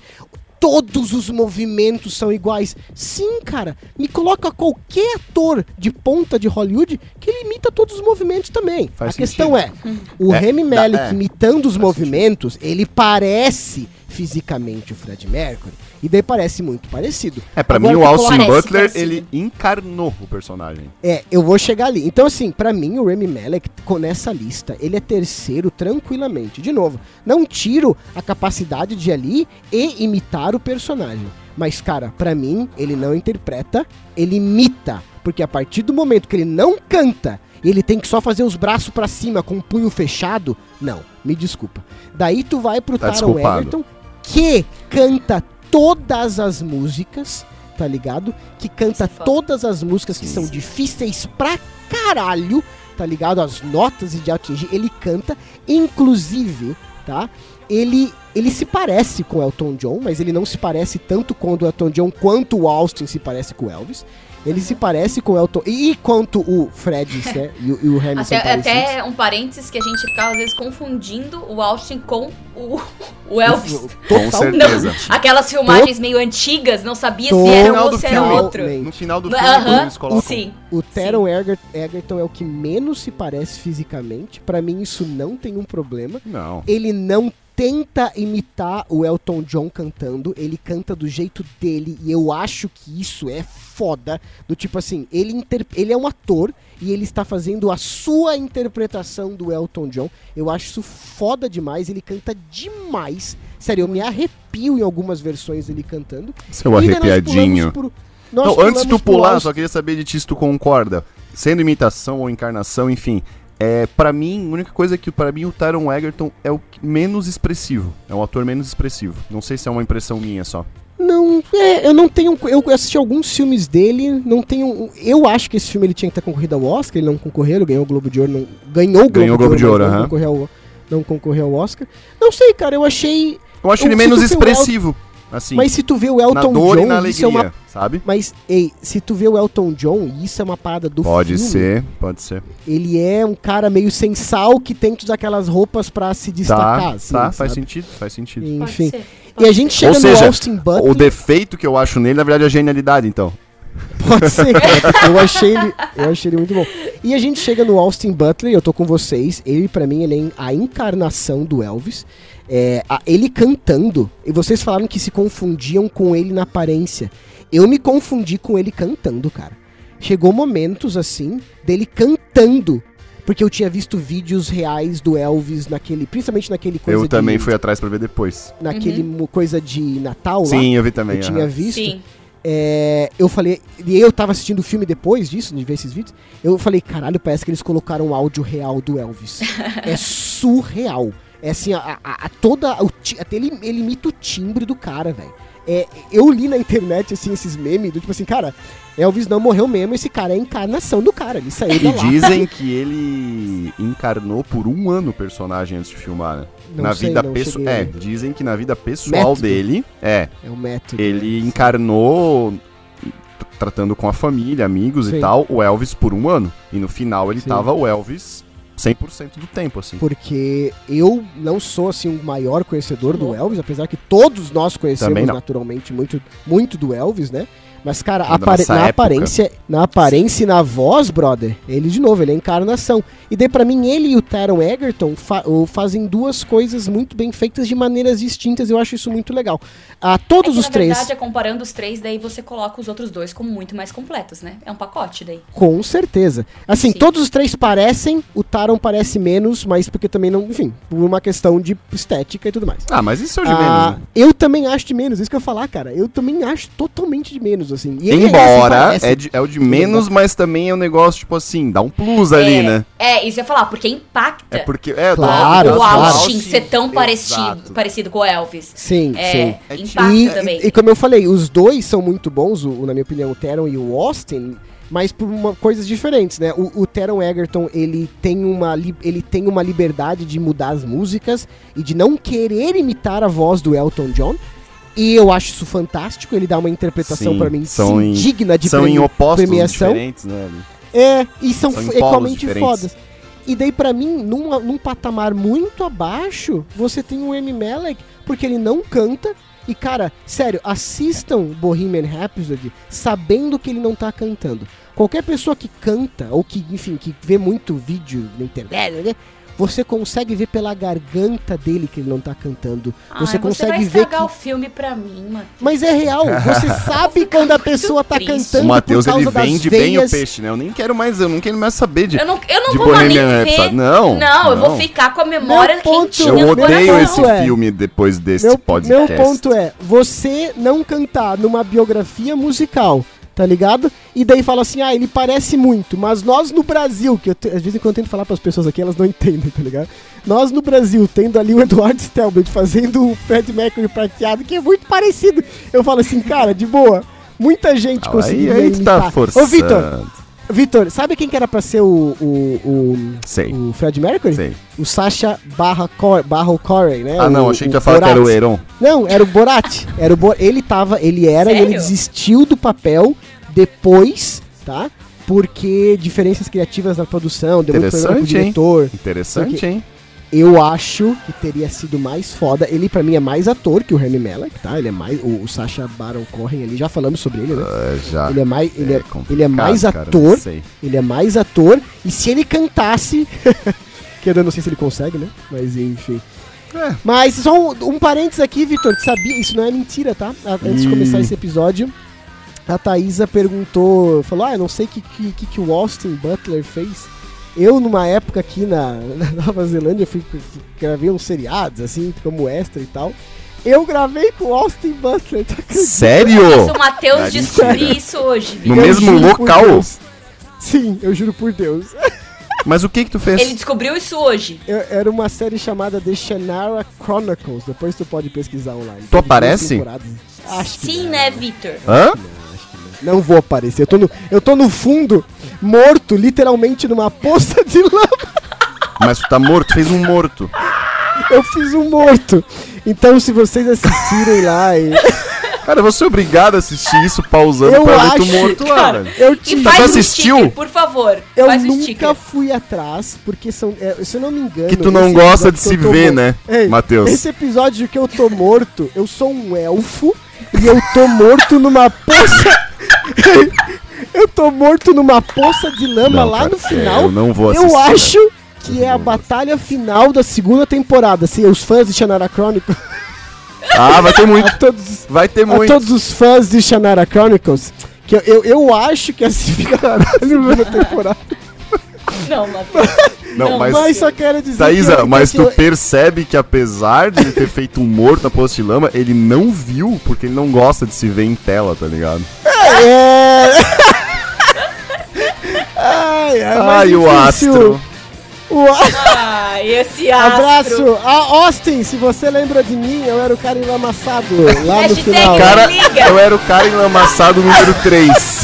Todos os movimentos são iguais. Sim, cara. Me coloca qualquer ator de ponta de Hollywood que ele imita todos os movimentos também. Faz A questão é, o É, Remy Malek é. imitando os movimentos, ele parece fisicamente o Fred Mercury. E daí parece muito parecido. É, pra Agora mim o Austin Butler, parecido. ele encarnou o personagem. É, eu vou chegar ali. Então, assim, pra mim, o Remy Malek, com nessa lista, ele é terceiro tranquilamente. De novo, não tiro a capacidade de ir ali e imitar o personagem. Mas, cara, pra mim, ele não interpreta, ele imita. Porque a partir do momento que ele não canta e ele tem que só fazer os braços pra cima com o punho fechado, não, me desculpa. Daí tu vai pro Tá Taron. Egerton, que canta todas as músicas, tá ligado? Que canta é todas as músicas que são difíceis pra caralho, tá ligado? As notas e de atingir, ele canta. Inclusive, tá? Ele, ele se parece com o Elton John, mas ele não se parece tanto com o Elton John quanto o Austin se parece com o Elvis. Ele se parece com o Elton. E quanto o Fred [laughs] né, e, o- e o Hamilton Até, até um parênteses que a gente ficava às vezes confundindo o Austin com o, o Elvis. Com certeza. Aquelas filmagens meio antigas, não sabia Todo- se era um ou se era outro. No final do filme, Aham, quando eles colocam. Sim. O Eger- Egerton é o que menos se parece fisicamente. Pra mim, isso não tem um problema. Não. Ele não tenta imitar o Elton John cantando, ele canta do jeito dele e eu acho que isso é foda. Do tipo assim, ele, inter- ele é um ator e ele está fazendo a sua interpretação do Elton John. Eu acho isso foda demais, ele canta demais. Sério, eu me arrepio em algumas versões dele cantando. Seu E arrepiadinho. pro- Não, antes de tu pro pular, só queria saber de ti se tu concorda. Sendo imitação ou encarnação, enfim. É, para mim, a única coisa é que para mim o Taron Egerton é o menos expressivo. É um ator menos expressivo. Não sei se é uma impressão minha só. Não, é, eu não tenho. Eu assisti alguns filmes dele, não tenho. Eu acho que esse filme ele tinha que ter concorrido ao Oscar, ele não concorreu, ele ganhou o Globo de Ouro, não, ganhou o Globo, Ganhou o Globo de Ouro, não, aham. concorreu ao, não concorreu ao Oscar. Não sei, cara, eu achei. Eu acho Eu ele menos expressivo. Assim, mas se tu vê o Elton dor John, e na isso é alegria, uma. sabe? Mas, ei, se tu vê o Elton John, isso é uma parada do Pode filme. ser, pode ser. Ele é um cara meio sem sal que tem todas aquelas roupas pra se destacar. Tá, assim, tá, faz sentido, faz sentido. Enfim. Pode ser. E a gente chega Ou seja, no Austin Butler. O defeito que eu acho nele, na verdade, é a genialidade, então. Pode ser, cara. Eu achei ele, eu achei ele muito bom. E a gente chega no Austin Butler, eu tô com vocês. Ele, pra mim, ele é a encarnação do Elvis. É, a- ele cantando. E vocês falaram que se confundiam com ele na aparência. Eu me confundi com ele cantando, cara. Chegou momentos assim dele cantando. Porque eu tinha visto vídeos reais do Elvis naquele. Principalmente naquele coisa eu também de, fui atrás pra ver depois. Naquele mo- coisa de Natal lá. Sim, eu vi também. eu tinha aham. visto. Sim. É, eu falei, e eu tava assistindo o filme depois disso, de ver esses vídeos, eu falei, caralho, parece que eles colocaram o áudio real do Elvis. [laughs] é surreal. É assim, a, a- a- toda. O, até ele, ele imita o timbre do cara, velho. É, eu li na internet, assim, esses memes, do tipo assim, cara, Elvis não morreu mesmo, esse cara é a encarnação do cara. Ele saiu da E dizem que ele encarnou por um ano o personagem antes de filmar, né? Não na sei, vida pessoal. É, dizem que na vida pessoal Método. dele, é, É o método. ele encarnou t- tratando com a família, amigos Sim. e tal, o Elvis por um ano. E no final ele Sim. tava o Elvis 100% do tempo, assim. Porque eu não sou assim o maior conhecedor do Elvis, apesar que todos nós conhecemos naturalmente muito, muito do Elvis, né? Mas, cara, apare- na, época. aparência, na aparência e na voz, brother, ele de novo, ele é a encarnação. E daí, pra mim, ele e o Taron Egerton fa- o- fazem duas coisas muito bem feitas de maneiras distintas. Eu acho isso muito legal. Ah, É todos que, os na três, verdade, é comparando os três, daí você coloca os outros dois como muito mais completos, né? É um pacote daí. com certeza. Assim, Sim. todos os três parecem, o Taron parece menos, mas porque também não, enfim, por uma questão de estética e tudo mais. Ah, mas isso é de Ah, menos, né? Eu também acho de menos, isso que eu ia falar, cara. Eu também acho totalmente de menos, assim. E Embora assim, parece- é, de, é o de menos, mas também é um negócio, tipo assim, dá um plus ali, é, né? É, isso eu ia falar, porque impacta É porque. É, Claro, o claro. Austin ser tão parecido, parecido com o Elvis. Sim, É, sim. É impacta E, também. e, e como eu falei, os dois são muito bons, o, na minha opinião, o Teron e o Austin, mas por uma, coisas diferentes, né? O, o Teron Egerton, ele tem, uma, li- ele tem uma liberdade de mudar as músicas e de não querer imitar a voz do Elton John. E eu acho isso fantástico, ele dá uma interpretação pra mim são sim, em- digna de São em opostos premiação. diferentes, né? É, e são, São igualmente diferentes. fodas. E daí, pra mim, num, num patamar muito abaixo, você tem o Amy Malek, porque ele não canta. E, cara, sério, assistam Bohemian Rhapsody sabendo que ele não tá cantando. Qualquer pessoa que canta, ou que, enfim, que vê muito vídeo na internet, né, você consegue ver pela garganta dele que ele não tá cantando. Você Ai, consegue vai ver estragar que o filme pra mim, mano. mas é real, você [laughs] sabe quando a pessoa tá triste. cantando O Matheus, ele vende bem o peixe, né? Eu nem quero mais, eu não quero mais saber de. Eu não, eu não de vou mais nem Bohemian ver. Rhapsody. Não, Não, eu vou não. ficar com a memória Meu ponto- quentinha Eu odeio esse é- filme depois desse Meu, podcast. meu ponto é, você não cantar numa biografia musical, tá ligado? E daí fala assim, ah, ele parece muito, mas nós no Brasil, que eu te- às vezes quando eu tento falar pras pessoas aqui, elas não [laughs] entendem, tá ligado? Nós no Brasil, tendo ali o Eduardo Stelbert fazendo o Fred Mercury prateado, que é muito parecido, eu falo assim, cara, de boa, muita gente Ah, aí, aí tá forçando. Ô, Vitor, Vitor, sabe quem que era pra ser o, o, o, Sei. o Fred Mercury? Sei. O Sacha Barra, Cor, Barra Corey, né? Ah, não, O- achei que o ia falar que era o Borat. Heron. Não, era o Borat. Era o Bo... Ele tava, ele era e ele Sério? desistiu do papel depois, tá? Porque diferenças criativas na produção, deu muito problema com o Interessante, hein? diretor. Interessante, Porque- hein? Eu acho que teria sido mais foda. Ele, pra mim, é mais ator que o Remy Malek, tá? Ele é mais. O, o Sacha Baron Cohen ali, já falamos sobre ele, né? É, já. Ele é mais, ele é, complicado, ele é mais cara, ator. sei. Ele é mais ator. E se ele cantasse. [laughs] que eu não sei se ele consegue, né? Mas enfim. É. Mas só um, um parênteses aqui, Vitor. Sabia? Isso não é mentira, tá? Antes de Ih. começar esse episódio, a Thaísa perguntou. Falou: Ah, eu não sei o que, que, que o Austin Butler fez. Eu, numa época aqui na, [laughs] na Nova Zelândia, fui, fui- gravei uns seriados, assim, como extra e tal. Eu gravei com o Austin Butler, tá? Sério? Se o Matheus Cara, descobrir isso hoje, No Vitor. Eu mesmo local? Sim, eu juro por Deus. [laughs] Mas o que que tu fez? Ele descobriu isso hoje. Eu- era uma série chamada The Shannara Chronicles. Depois tu pode pesquisar online. Duas aparece? Acho que Sim, não. né, Vitor? Hã? Não vou aparecer. Eu tô no, eu tô no fundo, morto, literalmente numa poça de lama. Mas tu tá morto, tu fez um morto. Eu fiz um morto. Então, se vocês assistirem lá, e- Cara, eu vou ser obrigado a assistir isso pausando Eu pra ver tu acho- morto lá, Cara, velho. eu E te. faz tu assistiu? sticker, por favor. Eu nunca sticker. fui atrás, porque são. é, se eu não me engano. Que tu não gosta de se ver, né, Ei, Matheus? Esse episódio que eu tô morto, eu sou um elfo e eu tô morto numa poça. [laughs] eu tô morto numa poça de lama Não, lá cara, no final. é, eu não vou Eu assistir, acho que é a batalha final da segunda temporada. Assim, os fãs de Shannara Chronicles. Ah, vai ter muito. [laughs] A todos, Vai ter a muito. todos os fãs de Shannara Chronicles. Que eu, eu, eu acho que assim fica na segunda temporada. Não, Matheus. [laughs] Não, Não, mas. Mas só quero dizer. Thaísa, que eu- mas que tu eu- percebe que apesar de ele ter feito um morto na poça de lama, ele não viu porque ele não gosta de se ver em tela, tá ligado? É. [laughs] ai, ai, Ai, o astro. O, a- Ah, esse [laughs] astro. abraço. A Austin, se você lembra de mim, eu era o cara enlamaçado [laughs] lá no final. Cara, eu era o cara enlamaçado número 3.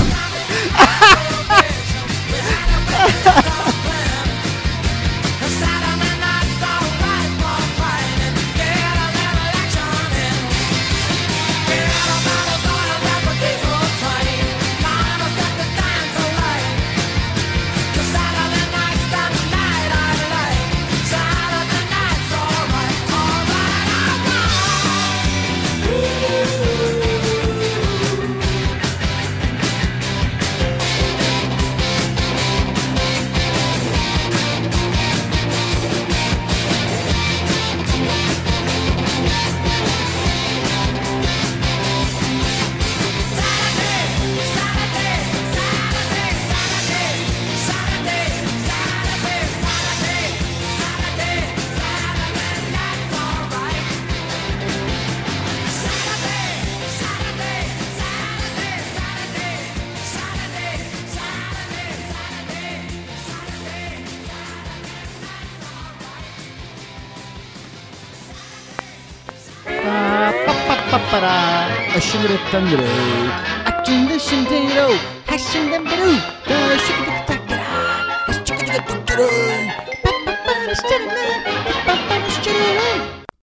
Sunday.